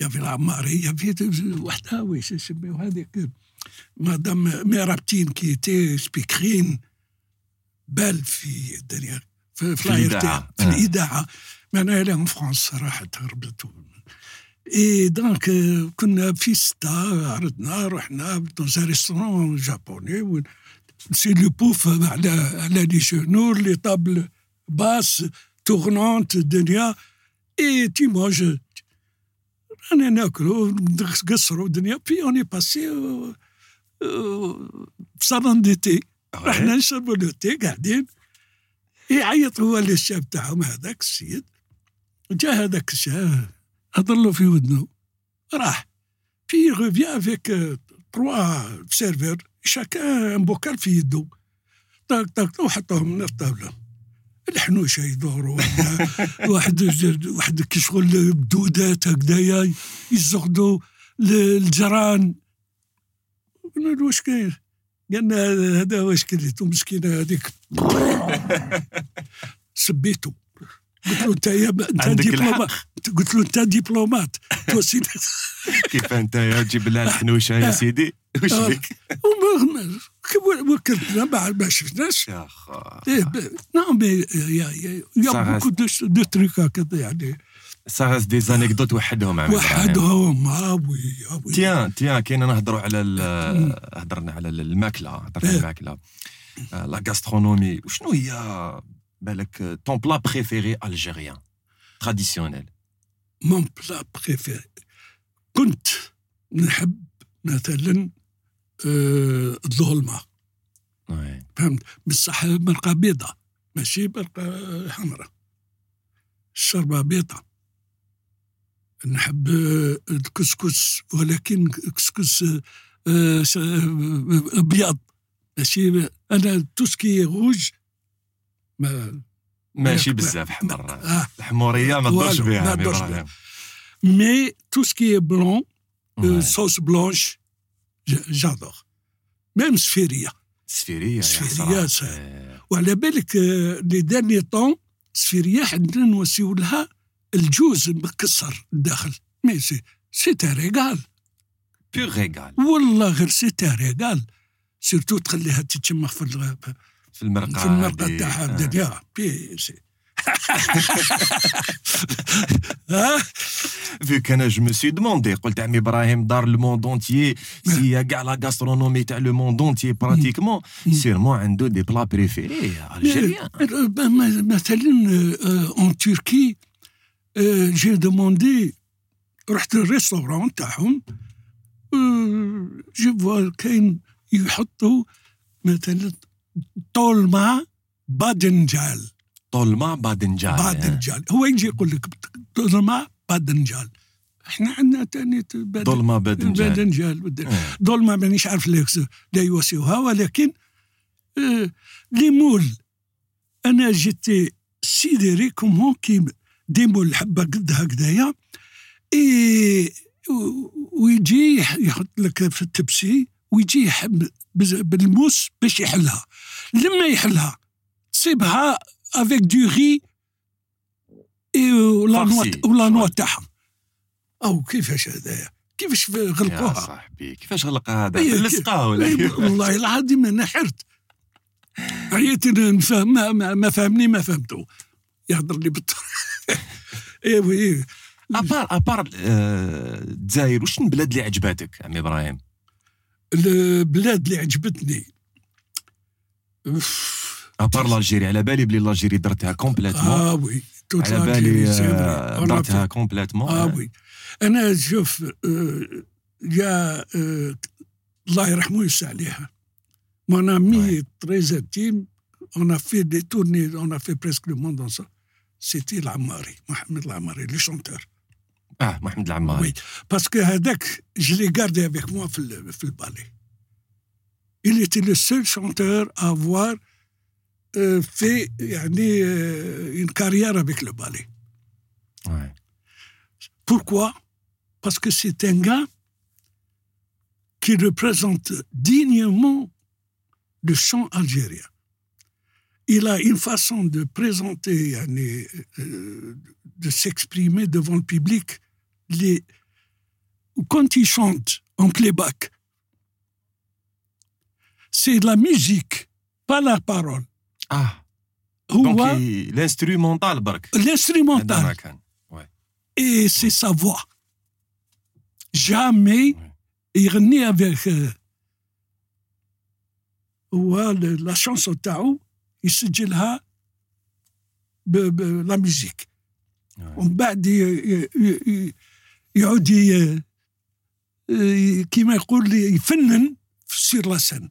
يافي العماري يافي وحده ويش يسميو هذيك مدام ميرابتين كي تي سبيكرين بال في الدنيا في, في الإذاعة. في آه. الاذاعه معناها لهم فرنسا راحت هربت اي دونك آه، كنا في ستة عرضنا رحنا un restaurant japonais سي لو بوف على على لي شنور لي طابل باس تورنونت الدنيا اي تي مانج رانا ناكلو نقصرو الدنيا بي اوني باسي في صالون دي تي رحنا نشربوا لو تي قاعدين يعيط هو للشاب تاعهم هذاك السيد جا هذاك الشاب هضر له في ودنه راح في ريفيان افيك تروا سيرفور شاكان ان بوكال في يده طاق طاق وحطوهم من الطاوله الحنوشه يدوروا واحد واحد واحد كي شغل بدودات هكذايا يزغدوا الجيران. قلنا له واش كاين؟ قالنا هذا واش كليتو مسكينه هذيك. سبيته قلت له أنت يا أنت عندك دبلومات قلت له أنت دبلومات توصي كيف أنت يا تجيب لها الحنوشه يا سيدي؟ وش آه. وكلتنا ما ما شفناش. يا خا إيه، نعم يا يا يا Ça بوكو دو تروك هكذا يعني. سا دي زانيكدوت وحدهم عم وحدهم. وي وي تيان تيان كاين نهضروا على هضرنا على الماكلة هضرنا على إيه. الماكلة. آه، لا غاسترونومي وشنو هي بالك طون بلا بريفيري الجيريان تراديسيونيل مون بلا بريفيري كنت نحب مثلا الظلمة. فهمت؟ بصح مرقة بيضاء ماشي؟ مرقة حمراء. الشربة بيضاء نحب آه، الكسكس ولكن كسكس آه، ش- آه، ابيض ماشي؟ أنا توسكي روج ما ماشي بزاف حمر. آه. الحمورية ما والو، بها ما تدورش إبراهيم. مي توسكي بلون. صوص بلونش. جادور ميم سفيرية سفيرية. صح. إيه. وعلى بالك آه، لي داني طون السفيريه عندنا نوسيو لها الجوز مكسر الداخل مي سي سي ريغال بيغ ريغال والله غير سي ريغال سيرتو تخليها تتشمخ في في المرقة في المرقة. تاعها آه. بي سي Vu que je me suis demandé, قلت عمي ابراهيم دار le monde entier, s'il y a كاع la gastronomie تاع le monde entier pratiquement, sûrement عنده des plats préférés algériens. م- مثلا اون تركي جي دوموندي رحت الريستورون تاعهم جو فوا كاين يحطوا مثلا طولما بادنجال طولما بادنجان بادنجال. هو يجي يقول لك طولما بادنجال. إحنا عندنا تاني ظلمة بادنجان. بادنجال. بدن- آه. ظلمة مانيش عارف لا لا يواسيوها ولكن آه، لي مول أنا جيتي سيديري كومون كي دي مول حبة قد هكذايا. اي ويجي يح- يحط لك في التبسي ويجي يحب بالموس باش يحلها. لما يحلها تصيبها افيك دو غي اي ولا نوا. ولا نوا. تاعها أو كيفاش هذايا كيفاش يا غلقوها صاحبي كيفاش غلق هذا؟ إيه، لصقه ولا إيه،؟ والله العظيم أنا حرت عييت نفهم ما, ما, ما فهمني ما فهمته يهضر لي بالطريقة إيه وي ابار أبار آه، الجزائر وش البلاد اللي عجباتك عمي إبراهيم؟ البلاد اللي عجبتني. ابار لالجيري على بالي بلي لالجيري درتها كومبليتمون اه وي توت على لالجيري، بالي سي آه، فري. أنا درتها في- كومبليتمون اه وي انا شوف آه، يا آه، الله يرحمه ويوسع عليها Mon ami Ouais. est très intime. On a fait des tournées, on a fait presque le monde dans ça. C'était l'Amari, Mohamed l'Amari, le chanteur. اه محمد العماري Oui, parce que Hadak, je l'ai gardé avec moi في ال- في le ballet. Il était le seul chanteur à avoir euh, Euh, fait euh, une carrière avec le ballet. Pourquoi? Parce que c'est un gars qui représente dignement le chant algérien. Il a une façon de présenter, euh, de s'exprimer devant le public. Quand il chante en playback, c'est la musique, pas la parole. اه هو دونك الانسترومونتال برك هذا l'instrumental. ما كان et c'est sa voix. Jamais يغني avec euh, هو ل- la chanson تاعو يسجلها ب- ب- لا ميوزيك Ouais. ومن بعد ي- ي- ي- ي- يعود ي- ي- كيما يقول لي يفنن في سير لا سن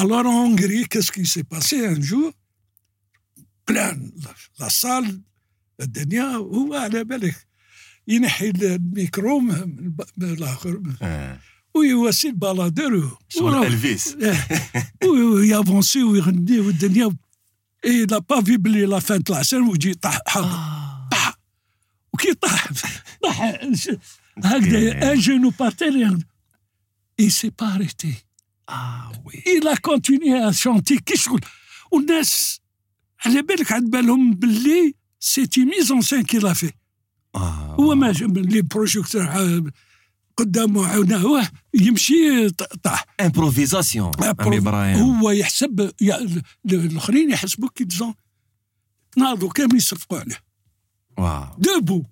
Alors en Hongrie, qu'est-ce qui s'est passé un jour plein la, la salle الدنيا هو على بالك ينحي الميكرو من الب- من الاخر آه. ويواسي البالادور شغل الفيس ويافونسي ويغني والدنيا اي لا با في بلي لا فان طلع سن ويجي طاح حاضر طاح وكي طاح طاح هكذا ان جونو بارتير اي سي با اريتي اه وي il a continué à chanter كي شغل والناس على بالك عاد بالهم باللي سيتي ميز سان كي لا في اه هو ما جاب لي بروجيكتور ع- قدامه عاوناه يمشي ط- طاح امبروفيزاسيون عمي ابراهيم هو يحسب يا- ال- الاخرين يحسبوا كي ديزون ناضوا كامل يصفقوا عليه واو دوبو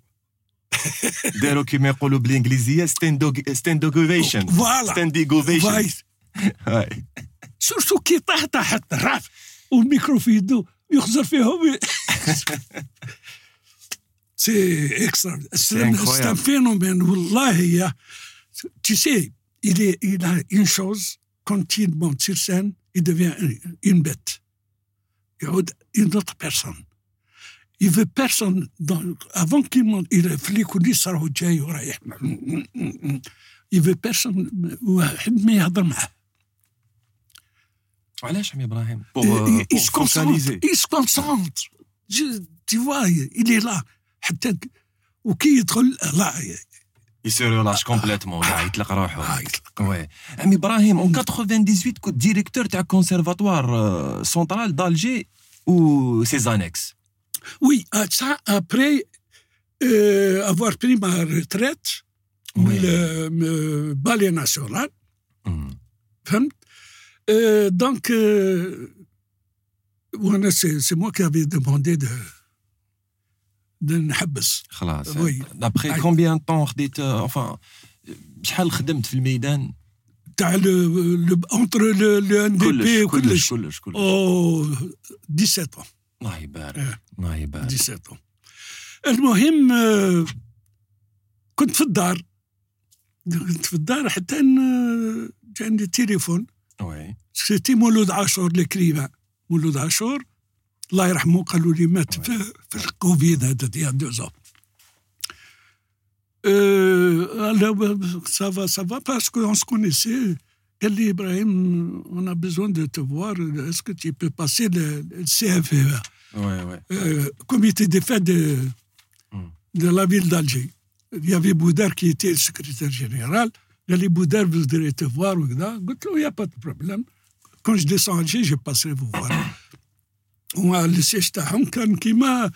داروا كيما يقولوا بالانجليزيه ستاندوغوفيشن فوالا ستانديغوفيشن فايت سورتو كي طاح طاح الطراف والميكرو في يده يخزر فيهم سي اكسترا سي incroyable. ان فينومين والله يا tu sais il est il a une chose quand il monte sur scène il devient une- une bête يعود une autre personne il veut personne dans, avant qu'il monte il في لي كوليس راهو جاي ورايح il veut personne Il, euh, il se concentre. Il se concentre. Je, tu vois, il est là. Il se relâche ah, complètement. 98, ah, mm. directeur conservatoire euh, central d'Alger ou ses annexes? Oui, ah, ça, après euh, avoir pris ma retraite, le, ballet national. Mm. Euh, Donc, euh, c'est moi qui avais demandé de de نحبس خلاص Oui. دابخي أي. كومبيان طون خديت انفان شحال خدمت في الميدان تاع entre le, le NDP كلش وكلش كلش كلش Oh, 17 ans. الله يبارك إيه. الله يبارك 17 ans. المهم آه، كنت في الدار كنت في الدار حتى ان جاني تليفون وي سيتي مولود عاشور الكريمة مولود عاشور الله يرحمه قالوا لي مات في, في الكوفيد هذا ديال دو زون ça va, ça va, parce qu'on se connaissait. قال لي ابراهيم on a besoin de te voir est-ce que tu peux passer le, le CFE وي وي euh, comité des fêtes de, Mm. de la ville d'Alger. Il y avait Boudar qui était le secrétaire général. قال لي Boudar voudrait te voir وكذا. قلت له il n'y a pas de problème. Quand je descends à Alger, je passerai vous voir. ومع le siège تاعهم كان كيما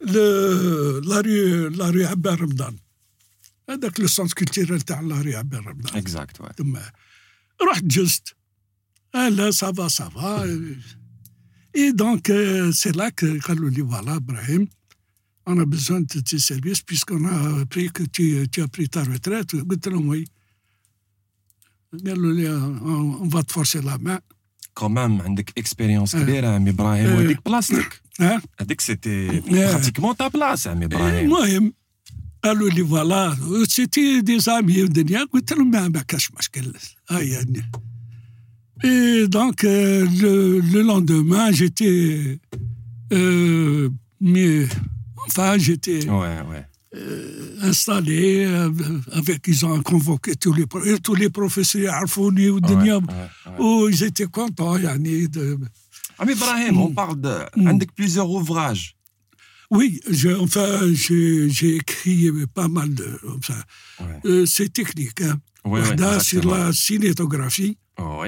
ل- لا رue لا رue عبان رمضان. هذاك لو سونس كولتيرال تاع لا رue عبان رمضان. اكزاكت وي تما رحت جزت Ah là, ça va, ça va. Et donc, euh, c'est là que قالوا لي voilà, Brahim, on a besoin de tes services puisqu'on a appris que tu, tu as pris ta retraite. قلت لهم oui. قالوا لي on, on va te forcer la main. كومام عندك اكسبيريونس إيه. كبيره عمي ابراهيم إيه. وهذيك بلاصتك Hein? هذيك سيتي إيه. براتيكمون تا بلاص عمي ابراهيم المهم قالوا لي فوالا سيتي دي زامي ودنيا قلت لهم ما ما كاش مشكل هاي يعني Et donc, euh, le, le lendemain, j'étais. euh, mais, enfin, j'étais وي وي euh, Euh, installé euh, avec ils ont convoqué tous les tous les professeurs Arfouni ou Deniam où oh, ils étaient contents yani de Ami Ibrahim on mm. parle de mm. avec plusieurs ouvrages oui, je, enfin, j'ai écrit pas mal de. Enfin, ouais. euh, c'est technique. Hein. Ouais, sur la cinétographie. Oh,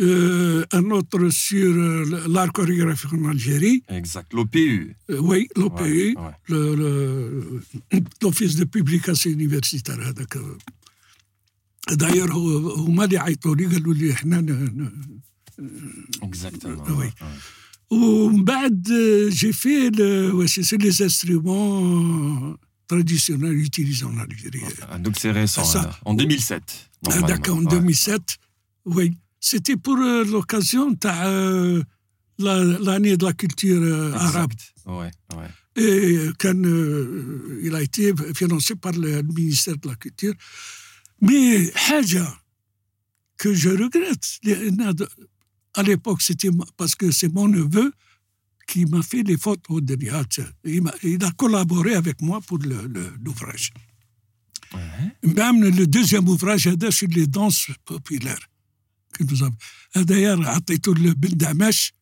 Euh, un autre sur euh, l'art chorégraphique en Algérie, اكزاكت لو بي يو Euh, oui, l'OPU, Ouais, ouais. le- le- l'Office de publication universitaire هذاك داير هو هما اللي عيطوا لي قالوا لي احنا ن- ن- اكزاكتومون Oui. ومن بعد euh, j'ai fait le واش c'est les instruments traditionnels utilisés en Algérie. Donc c'est récent, Ça. là. en 2007. Ah, normalement. D'accord, en Ouais. 2007, oui. C'était pour euh, l'occasion de euh, l'année de la culture euh, arabe. Ouais, ouais. Et quand il a été financé par le ministère de la Culture. Mais Haja, que je regrette, à l'époque, c'était parce que c'est mon neveu qui m'a fait les photos de Nihat. Il, a collaboré avec moi pour l'ouvrage. Le, le, ouais. Même le deuxième ouvrage, sur les danses populaires nous avons. D'ailleurs, عطيته لبن دعماش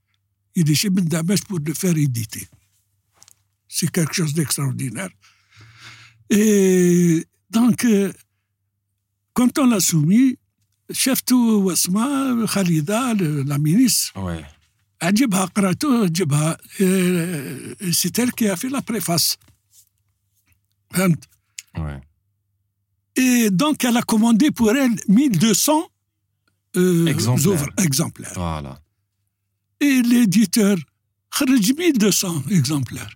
il est chez Ben Damash pour le faire éditer. C'est quelque chose d'extraordinaire. Et donc, euh, quand on l'a soumis, chef tout Wasma, Khalida, le- la ministre, Ouais. عجبها قراته عجبها euh, c'est elle qui a fait la préface. فهمت؟ Ouais. Et donc, elle a commandé pour elle 1200 euh, Exemplaires. ouvra- exemplaires. Voilà. Et l'éditeur, خرج 1200 exemplaires.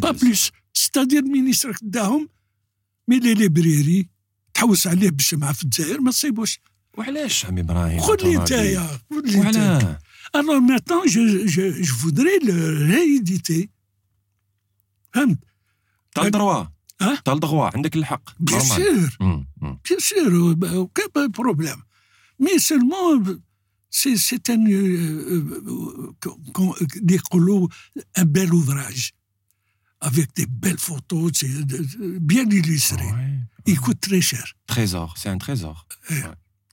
Pas 1200. plus. C'est-à-dire, le ministre داهم مي لي ليبريري تحوس عليه بالشمعة في الجزائر ما تصيبوش. وعلاش عمي ابراهيم خذ لي أنت نتايا خذ لي نتايا. وعلاه Alors maintenant, je, je, je voudrais le rééditer. فهمت؟ t'as le droit Hein t'as le droit عندك الحق Bien Normal. sûr. مم، مم. Bien mais seulement, euh, c'est un, euh, euh, des colos, un bel ouvrage, avec des belles photos, bien illustré. Il coûte très cher. Trésor, c'est un trésor.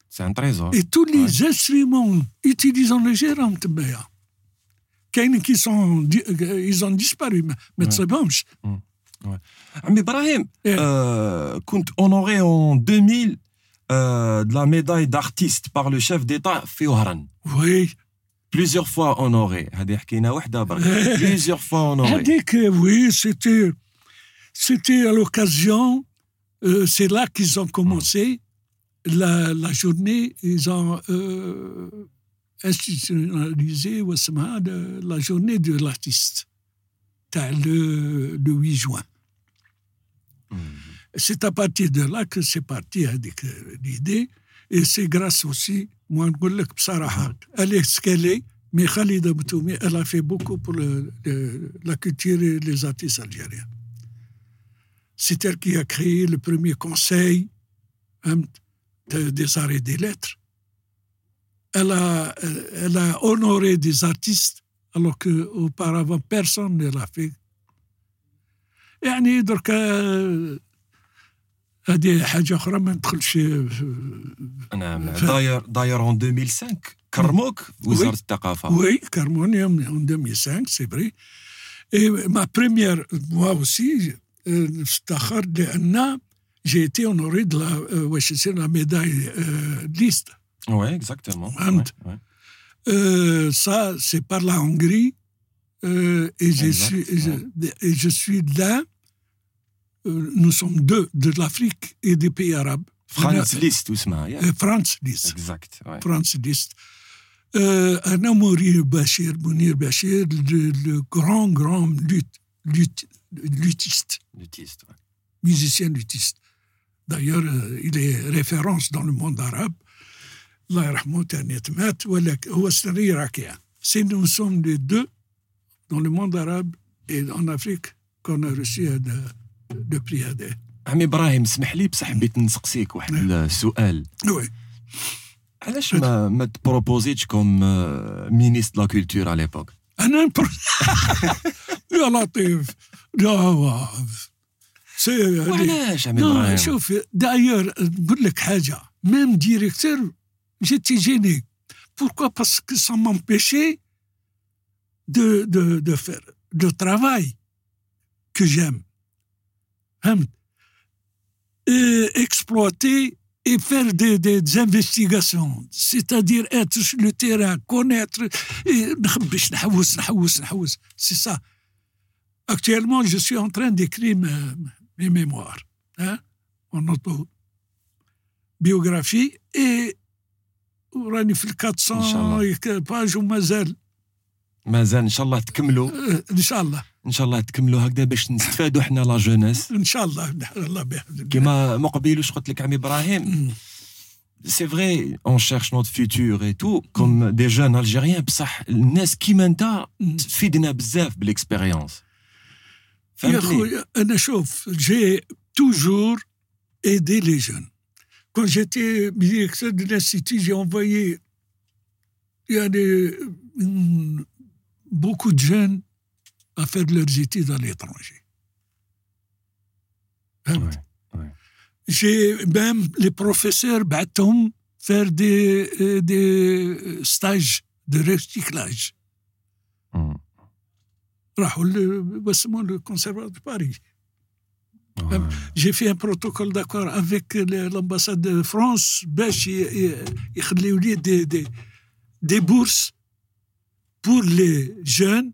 C'est un trésor. Et tous les ouais. instruments utilisant le gérant qui sont, ils ont disparu, mais c'est bon. Mais Brahim, yeah. euh, en 2000 euh, de la médaille d'artiste par le chef d'État Fioran. Oui. Plusieurs fois honoré. Plusieurs fois honoré. Oui, c'était, c'était à l'occasion, euh, c'est là qu'ils ont commencé hmm. la, journée, ils ont euh, institutionnalisé euh, la journée de l'artiste, le 8 juin. c'est à partir de là que c'est parti هذيك l'idée et c'est grâce aussi moi نقول لك بصراحه elle est ce qu'elle est mais Khalida Boutoumi elle a fait beaucoup pour le- le- la culture et les artistes algériens c'est elle qui a créé le premier conseil hein, de- des arts et des lettres elle a, elle a honoré des artistes alors qu'auparavant personne ne l'a fait يعني درك هذه حاجه اخرى ما ندخلش في- نعم داير داير en 2005 كرموك وزاره الثقافه Oui, Carmonium en 2005, c'est vrai. Et ma première, moi aussi, euh, افتخر لأن j'ai été honoré de la, euh, wesh, c'est la médaille euh, liste. ouais exactement Hamd. ouais, ouais. Euh, ça, c'est par la Hongrie. euh, et, je Exact, suis, et je, et je suis là. euh, nous sommes deux, de l'Afrique et des pays arabes. فرانس ليست واسمها ياك Euh, France liste. اكزاكت ouais. France liste. Euh, Anna Mourir Bachir, Mounir Bachir, le, le grand, grand luth, luth- luthiste, لوتيست ouais. musicien luthiste. D'ailleurs, euh, il est référence dans le monde arabe. الله يرحمه تاني مات ولكن هو سري راكع. C'est nous sommes les deux dans le monde arabe et en Afrique qu'on a reçu هذا لو بري هذا عمي إبراهيم اسمح لي بصح حبيت نسقسيك واحد نعم. السؤال. وي علاش ما ما تبروبوزيتش كوم مينيست لا كولتور على ليبوك أنا يا لطيف. لا سي علاش عمي نعم، إبراهيم؟ شوف داير نقول لك حاجة. ميم ديريكتور جيتي جيني بوركوا باسكو سا مامبيشي دو دو دو فير دو ترافاي كو جيم exploiter et faire des, investigations, c'est-à-dire être sur le terrain, connaître. C'est ça. Actuellement, je suis en train d'écrire mes mémoires hein, en autobiographie et 400 pages ou mazal. مازال إن شاء الله تكملوا. آه، إن شاء الله. إن شاء الله تكملوا هكذا باش نستفادوا حنا لا جونيس. إن شاء الله الله بيحفظك كيما مقبل واش قلت لك عمي إبراهيم؟ سي فري اون شيرش نوت فيتور اي تو كوم دي جون الجيريان بصح الناس كيما انت تفيدنا بزاف بالاكسبيريونس يا خويا أنا شوف جي توجور. Quand j'étais directeur de l'Institut, j'ai envoyé il y a des- une- beaucoup de jeunes à faire leurs études à l'étranger. Hein? J'ai même les professeurs Batum faire des, euh, des euh, stages de recyclage. Mm. Le conservatoire de Paris. Hein? J'ai fait un protocole d'accord avec l'ambassade de France, des, des, des bourses pour les jeunes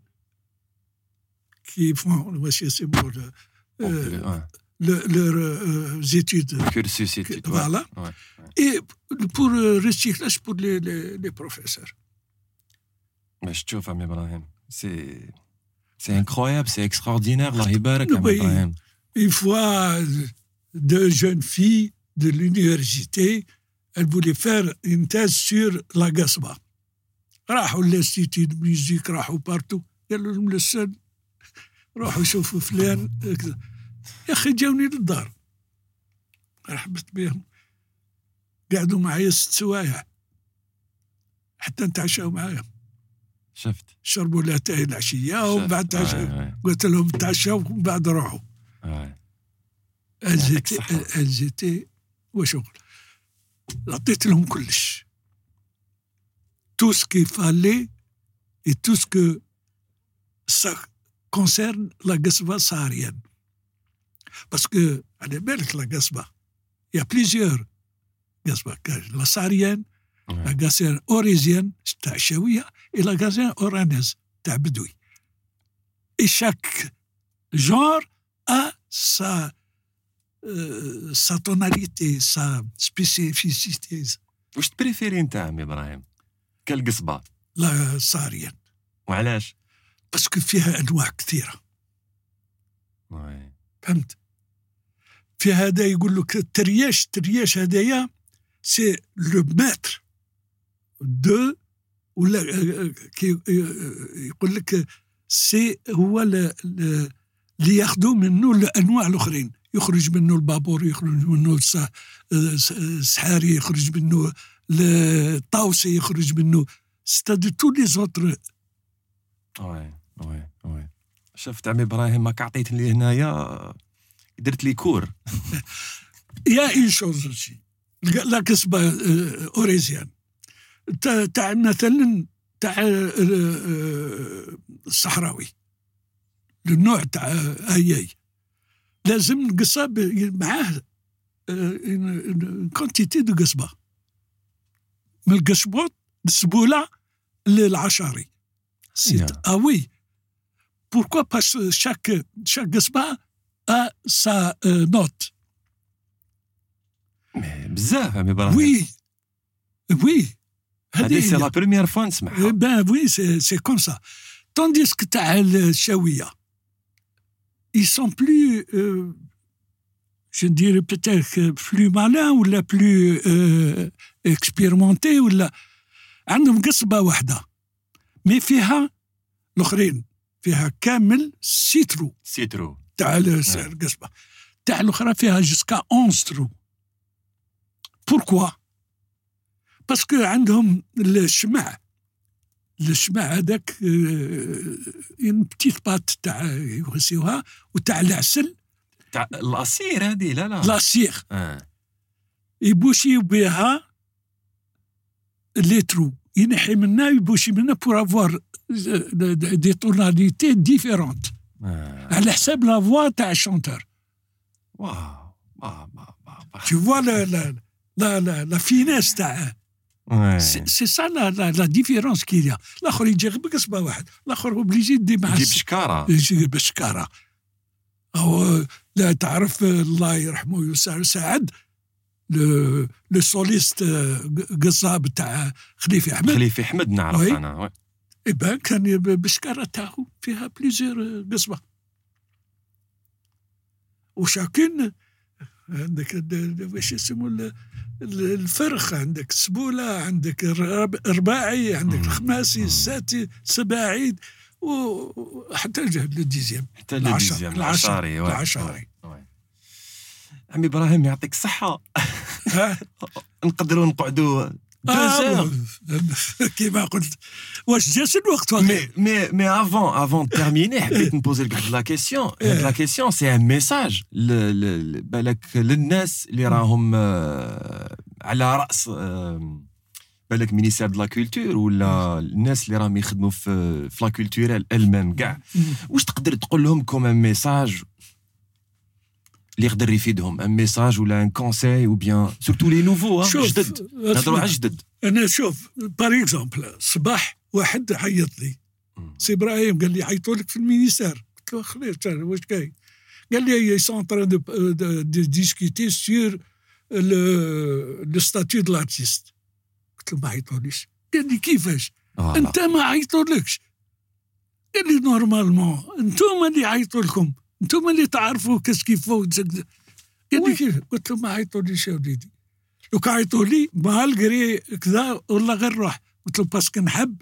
qui font le euh, euh, ouais. leurs études. Cursus études. Voilà. Et pour le recyclage pour les, professeurs. Mais je trouve, Ibrahim, c'est, c'est incroyable, c'est extraordinaire, la Ibrahim. Une fois, deux jeunes filles de l'université, elles voulaient faire une thèse sur la gasba. راحوا l'institut de musique راحوا بارتو قالوا لهم للسن روحوا شوفوا فلان هكذا. يا أخي جاوني للدار. رحبت بهم. قعدوا معايا ست سوايع. حتى نتعشاو معايا شفت. شربوا الاتاي العشية ومن بعد شفت. تعشاو Ouais, ouais, قلت لهم تعشاو ومن بعد روحوا elles étaient وشغل. عطيت لهم كلش. tout ce qu'il fallait et tout ce que ça concerne la Gasba saharienne. Parce que elle est belle, la Gasba. Il y a plusieurs Gasba. La saharienne, ouais. la Gassienne orésienne, et la Gassienne oranaise, c'est Tabedoui. Et chaque genre a sa, euh, sa tonalité, sa spécificité. Vous préférez un Ibrahim? كالقصبة. لا صاريا وعلاش؟ باسكو فيها أنواع كثيرة. وي. فهمت؟ في هذا يقول لك الترياش الترياش هذايا سي لو ماتر. دو ولا كي يقول لك سي هو اللي ياخذوا منه الانواع الأخرين. يخرج منه البابور يخرج منه الس- الس- السحاري يخرج منه الطاوسي يخرج منه. ستادي تو لي زوتر. وي وي وي. شفت عمي إبراهيم ماك عطيت لي هنايا درت لي كور. يا اون شوز aussi لا كسبة آه، أوريزيان. تاع مثلا تاع آه، آه، الصحراوي. النوع تاع اياي لازم نقصها معاه كونتيتي دو قصبة من القشبوط السبولة للعشاري يا. اه وي بوركوا باش شاك شاك قصبة ا سا نوت مي بزاف عمي ابراهيم Oui, oui. هذه سي لا هذه بروميير فوا Eh نسمعها ben oui, c'est c'est comme ça. Tandis que تاع الشاوية, ils sont plus, euh, je dirais peut-être plus malins ou la plus euh, expérimentés ولا عندهم قصبة واحدة. مي فيها الآخرين فيها كامل سيترو سيترو تاع ال- القصبة. تاع الأخرى فيها جوسكا 11 ترو. بوركوا؟ باسكو عندهم الشمع الشمع هذاك اون بتيت بات تاع يغسيوها وتاع العسل تاع العصير هذه لا لا لاسير آه. يبوشي بها لي ترو ينحي منها يبوشي منها بور افوار دي توناليتي ديفيرونت آه. على حساب لا فوا تاع الشونتور واو ما ما tu vois la فوا لا لا لا لا لا Ouais. تاعه سي سا لا لا لا ديفيرونس y a. L'autre, il بقصبة واحد. الآخر اوبليجي دي démasquer. يجيب شكارة. يجيب شكارة. لا تعرف الله يرحمه يسار سعد لو سوليست قصاب تاع خليفة أحمد خليفة أحمد نعرف وي. أنا وي. إبا كان ب- بشكارة تاعو فيها بليزيور قصبة وشاكين عندك واش يسموا ال- ال- الفرخ عندك السبوله عندك الرب- الرباعي عندك. الخماسي. الساتي السباعي وحتى لو ديزيام حتى العشر- العشاري. العشاري. عمي إبراهيم يعطيك الصحه؟ نقدروا نقعدوا. دو آه، كيما قلت. واش جاش الوقت مي مي مي افون افون تيرميني حبيت نبوزي لك واحد لا كيسيون هاد لا كيسيون سي ان ميساج بالك للناس اللي راهم آه، على رأس آه، بالك مينيستير دو لا كولتور ولا الناس اللي راهم يخدموا في في لا كولتورال المام كاع. واش تقدر تقول لهم كوم ان ميساج اللي يقدر يفيدهم؟ ان ميساج ولا ان كونساي أو بيان سورتو لي نوفو جدد. نهضروا. على جدد. أنا شوف بار اكزومبل صباح واحد عيط لي. سي إبراهيم قال لي عيطوا لك في المينيستير. قلت له خليه واش كاين؟ قال لي ils sont en train de, de, de discuter sur le, le statut de l'artiste. قلت له ما عيطوليش قال لي كيفاش فوالا. انت ما عيطولكش قال لي نورمالمون أنتم اللي عيطوا لكم أنتم اللي تعرفوا كاش كيف قال لي كيف قلت له ما عيطوليش يا وليدي لو كان عيطوا لي مالغري كذا والله غير روح قلت له باسكو نحب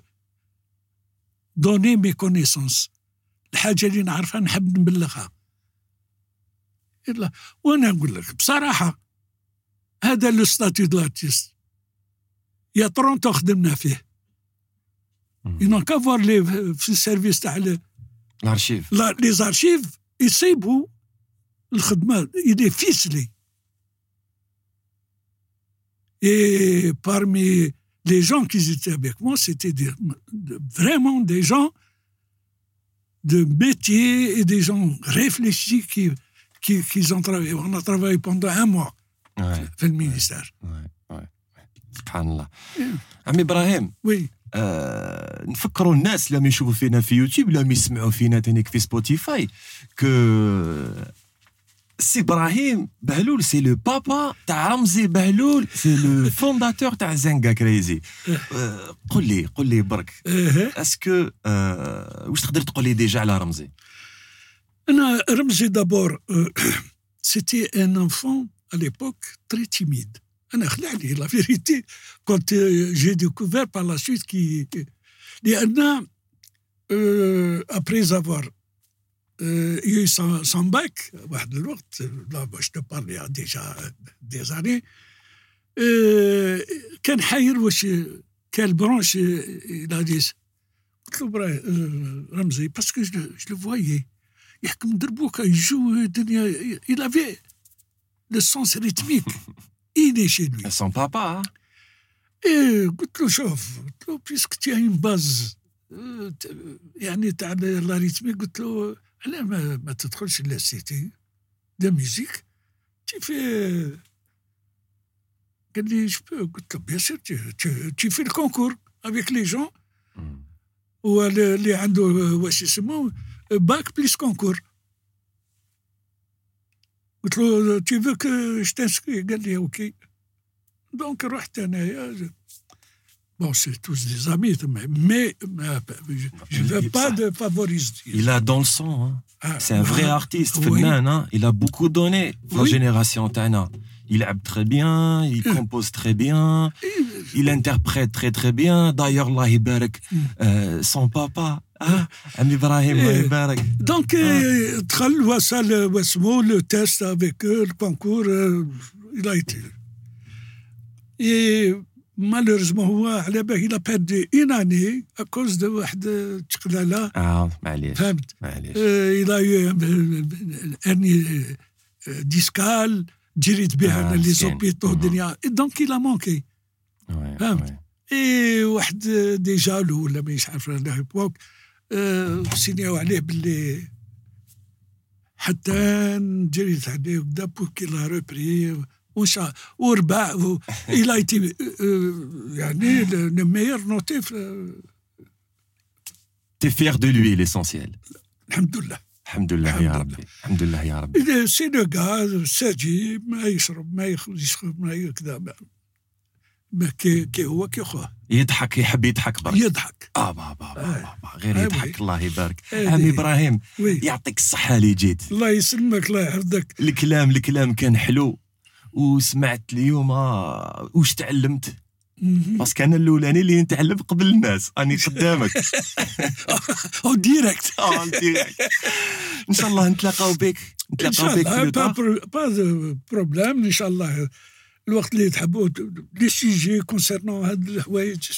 دوني مي كونيسونس الحاجة اللي نعرفها نحب نبلغها إلا وأنا نقول لك بصراحه هذا لو ستاتيو دو لارتيست يا ترونتو خدمنا فيه مم. ينون كافوار لي في السيرفيس تاع ال- الارشيف لا- لي زارشيف يصيبوا الخدمه il est ficelé et parmi les gens qui étaient avec moi c'était des, de- vraiment des gens de métier et des gens réfléchis qui qui, qui ont travaillé on a travaillé pendant un mois Ouais, في المينيستير ouais, ouais. سبحان الله. عمي إبراهيم وي. آه نفكروا الناس لما يشوفوا فينا في يوتيوب لما يسمعوا فينا تانيك في سبوتيفاي كو سي إبراهيم بهلول سي لو بابا تاع رمزي بهلول سي لو فونداتور تاع زنقا كريزي. آه قول لي قول لي برك إيه. أسكو آه واش تقدر تقول لي ديجا على رمزي؟ أنا رمزي دابور سيتي ان انفون à l'époque très timide. انا خلعني لا فيريتي كنت جي ديكوفير بار لا سويت كي لان ابري افوار eu son, son bac واحد الوقت لا باش تو بارلي ديجا دي زاني كان حاير واش كان برونش الى ديس قلت له برا رمزي باسكو جو لو فوايي يحكم دربوكا يجو دنيا il avait le sens rythmique il est chez lui. سون بابا إيه قلت له شوف قلت له بيسك تي اون باز يعني تاع لا ريتمي قلت له علاه ما, ما تدخلش لا سيتي دو ميوزيك تي في قال لي قلت له بيان سور تي في الكونكور افيك لي جون هو اللي عنده واش يسموه باك بليس كونكور قلت له تي فو كو جتنسكري قال لي اوكي دونك رحت انايا Bon, c'est tous des amis, mais, mais je ne veux pas de favoriser. Il a dans le sang. Hein. Ah, C'est un vrai voilà. artiste, Oui. Fennan, hein. Il a beaucoup donné la Oui. génération Tana. Il aime très bien, il Mm. compose très bien, il interprète très très bien. D'ailleurs, Allah يبارك euh, son papa. آه، عمي إبراهيم الله إيه. يبارك دونك دخل وصل واسمو لو تيست افيك الكونكور il a été. Et malheureusement, il a perdu une année à cause de واحد تقلالة. آه معليش. فهمت؟ معليش. il a ديسكال hernie جريت بها أنا لي زوبيتو الدنيا دونك il مونكي فهمت؟ اي واحد دي جالو ولا مانيش عارف على l'époque. سينيو عليه باللي حتى نجري عليه وكدا بور كي لا ريبري وشا وربع إلى ايتي آه، يعني لو ميور نوتي تي فيغ دو لوي ليسونسيال الحمد لله الحمد لله يا ربي. الحمد لله يا ربي. سي لو غاز ساجي ما يشرب ما يخرج ما كذا كي, كي هو كي خوه. يضحك يحب يضحك برك. يضحك. آه بابا بابا آه. بابا غير آه، يضحك الله يبارك. آه، عمي. إبراهيم يعطيك الصحة اللي جيت. الله يسلمك الله يحفظك. الكلام الكلام كان حلو. وسمعت اليوم آه وش تعلمت. باسكو أنا الأولاني اللي نتعلم قبل الناس. راني قدامك أو ديريكت آه، أنت- إن شاء الله نتلاقاو بك. نتلاقاو بك با با بروبليم إن شاء الله. الوقت اللي تحبوا لي سيجي كونسيرنون هاد الحوايج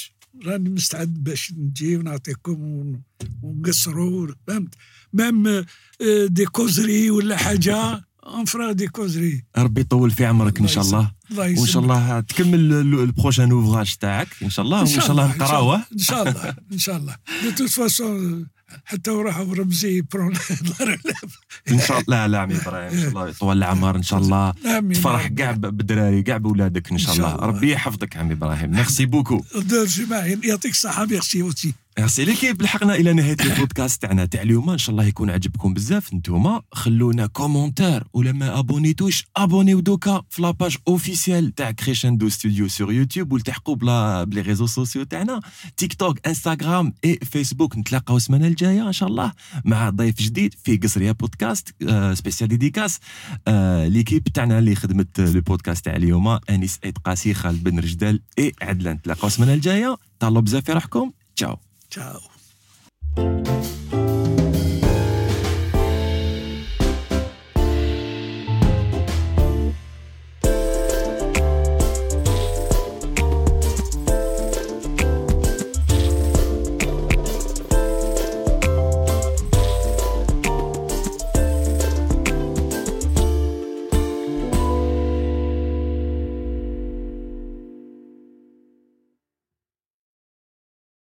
راني مستعد باش نجي ونعطيكم ون- ونقصروا فهمت؟ ميم آه، دي كوزري ولا حاجة انفرا دي كوزري. ربي يطول في عمرك إن شاء الله. وإن شاء. الله تكمل البروشان اوفراج تاعك. إن شاء الله وإن شاء الله نقراوه إن شاء الله إن شاء الله. دو توت فاسون حتى وراح رمزي برون إن شاء الله لا لا عمي إبراهيم إن شاء الله يطول العمر إن شاء الله. تفرح. كاع بالدراري كاع بولادك إن شاء الله. الله. ربي يحفظك عمي إبراهيم. ميرسي بوكو. دور جماعي يعطيك الصحة ميرسي اوتي ميرسي ليكيب لحقنا إلى نهاية البودكاست تاعنا. تاع اليوم إن شاء الله يكون عجبكم بزاف. نتوما خلونا كومونتير. ولا ما ابونيتوش ابونيو دوكا في لاباج اوفيسيال تاع كريشندو ستوديو سور يوتيوب والتحقوا بلا بلي ريزو سوسيو تاعنا. تيك توك انستغرام اي فيسبوك نتلاقاو السمانة الجاية إن شاء الله مع ضيف جديد في قصرية بودكاست سبيسيال ديديكاس ليكيب تاعنا اللي خدمت لو بودكاست تاع اليوم أنيس ايت قاسي خالد بن رجدال اي عدلان. نتلاقاو السمانة الجاية. تهلاو بزاف في روحكم. تشاو. Tchau.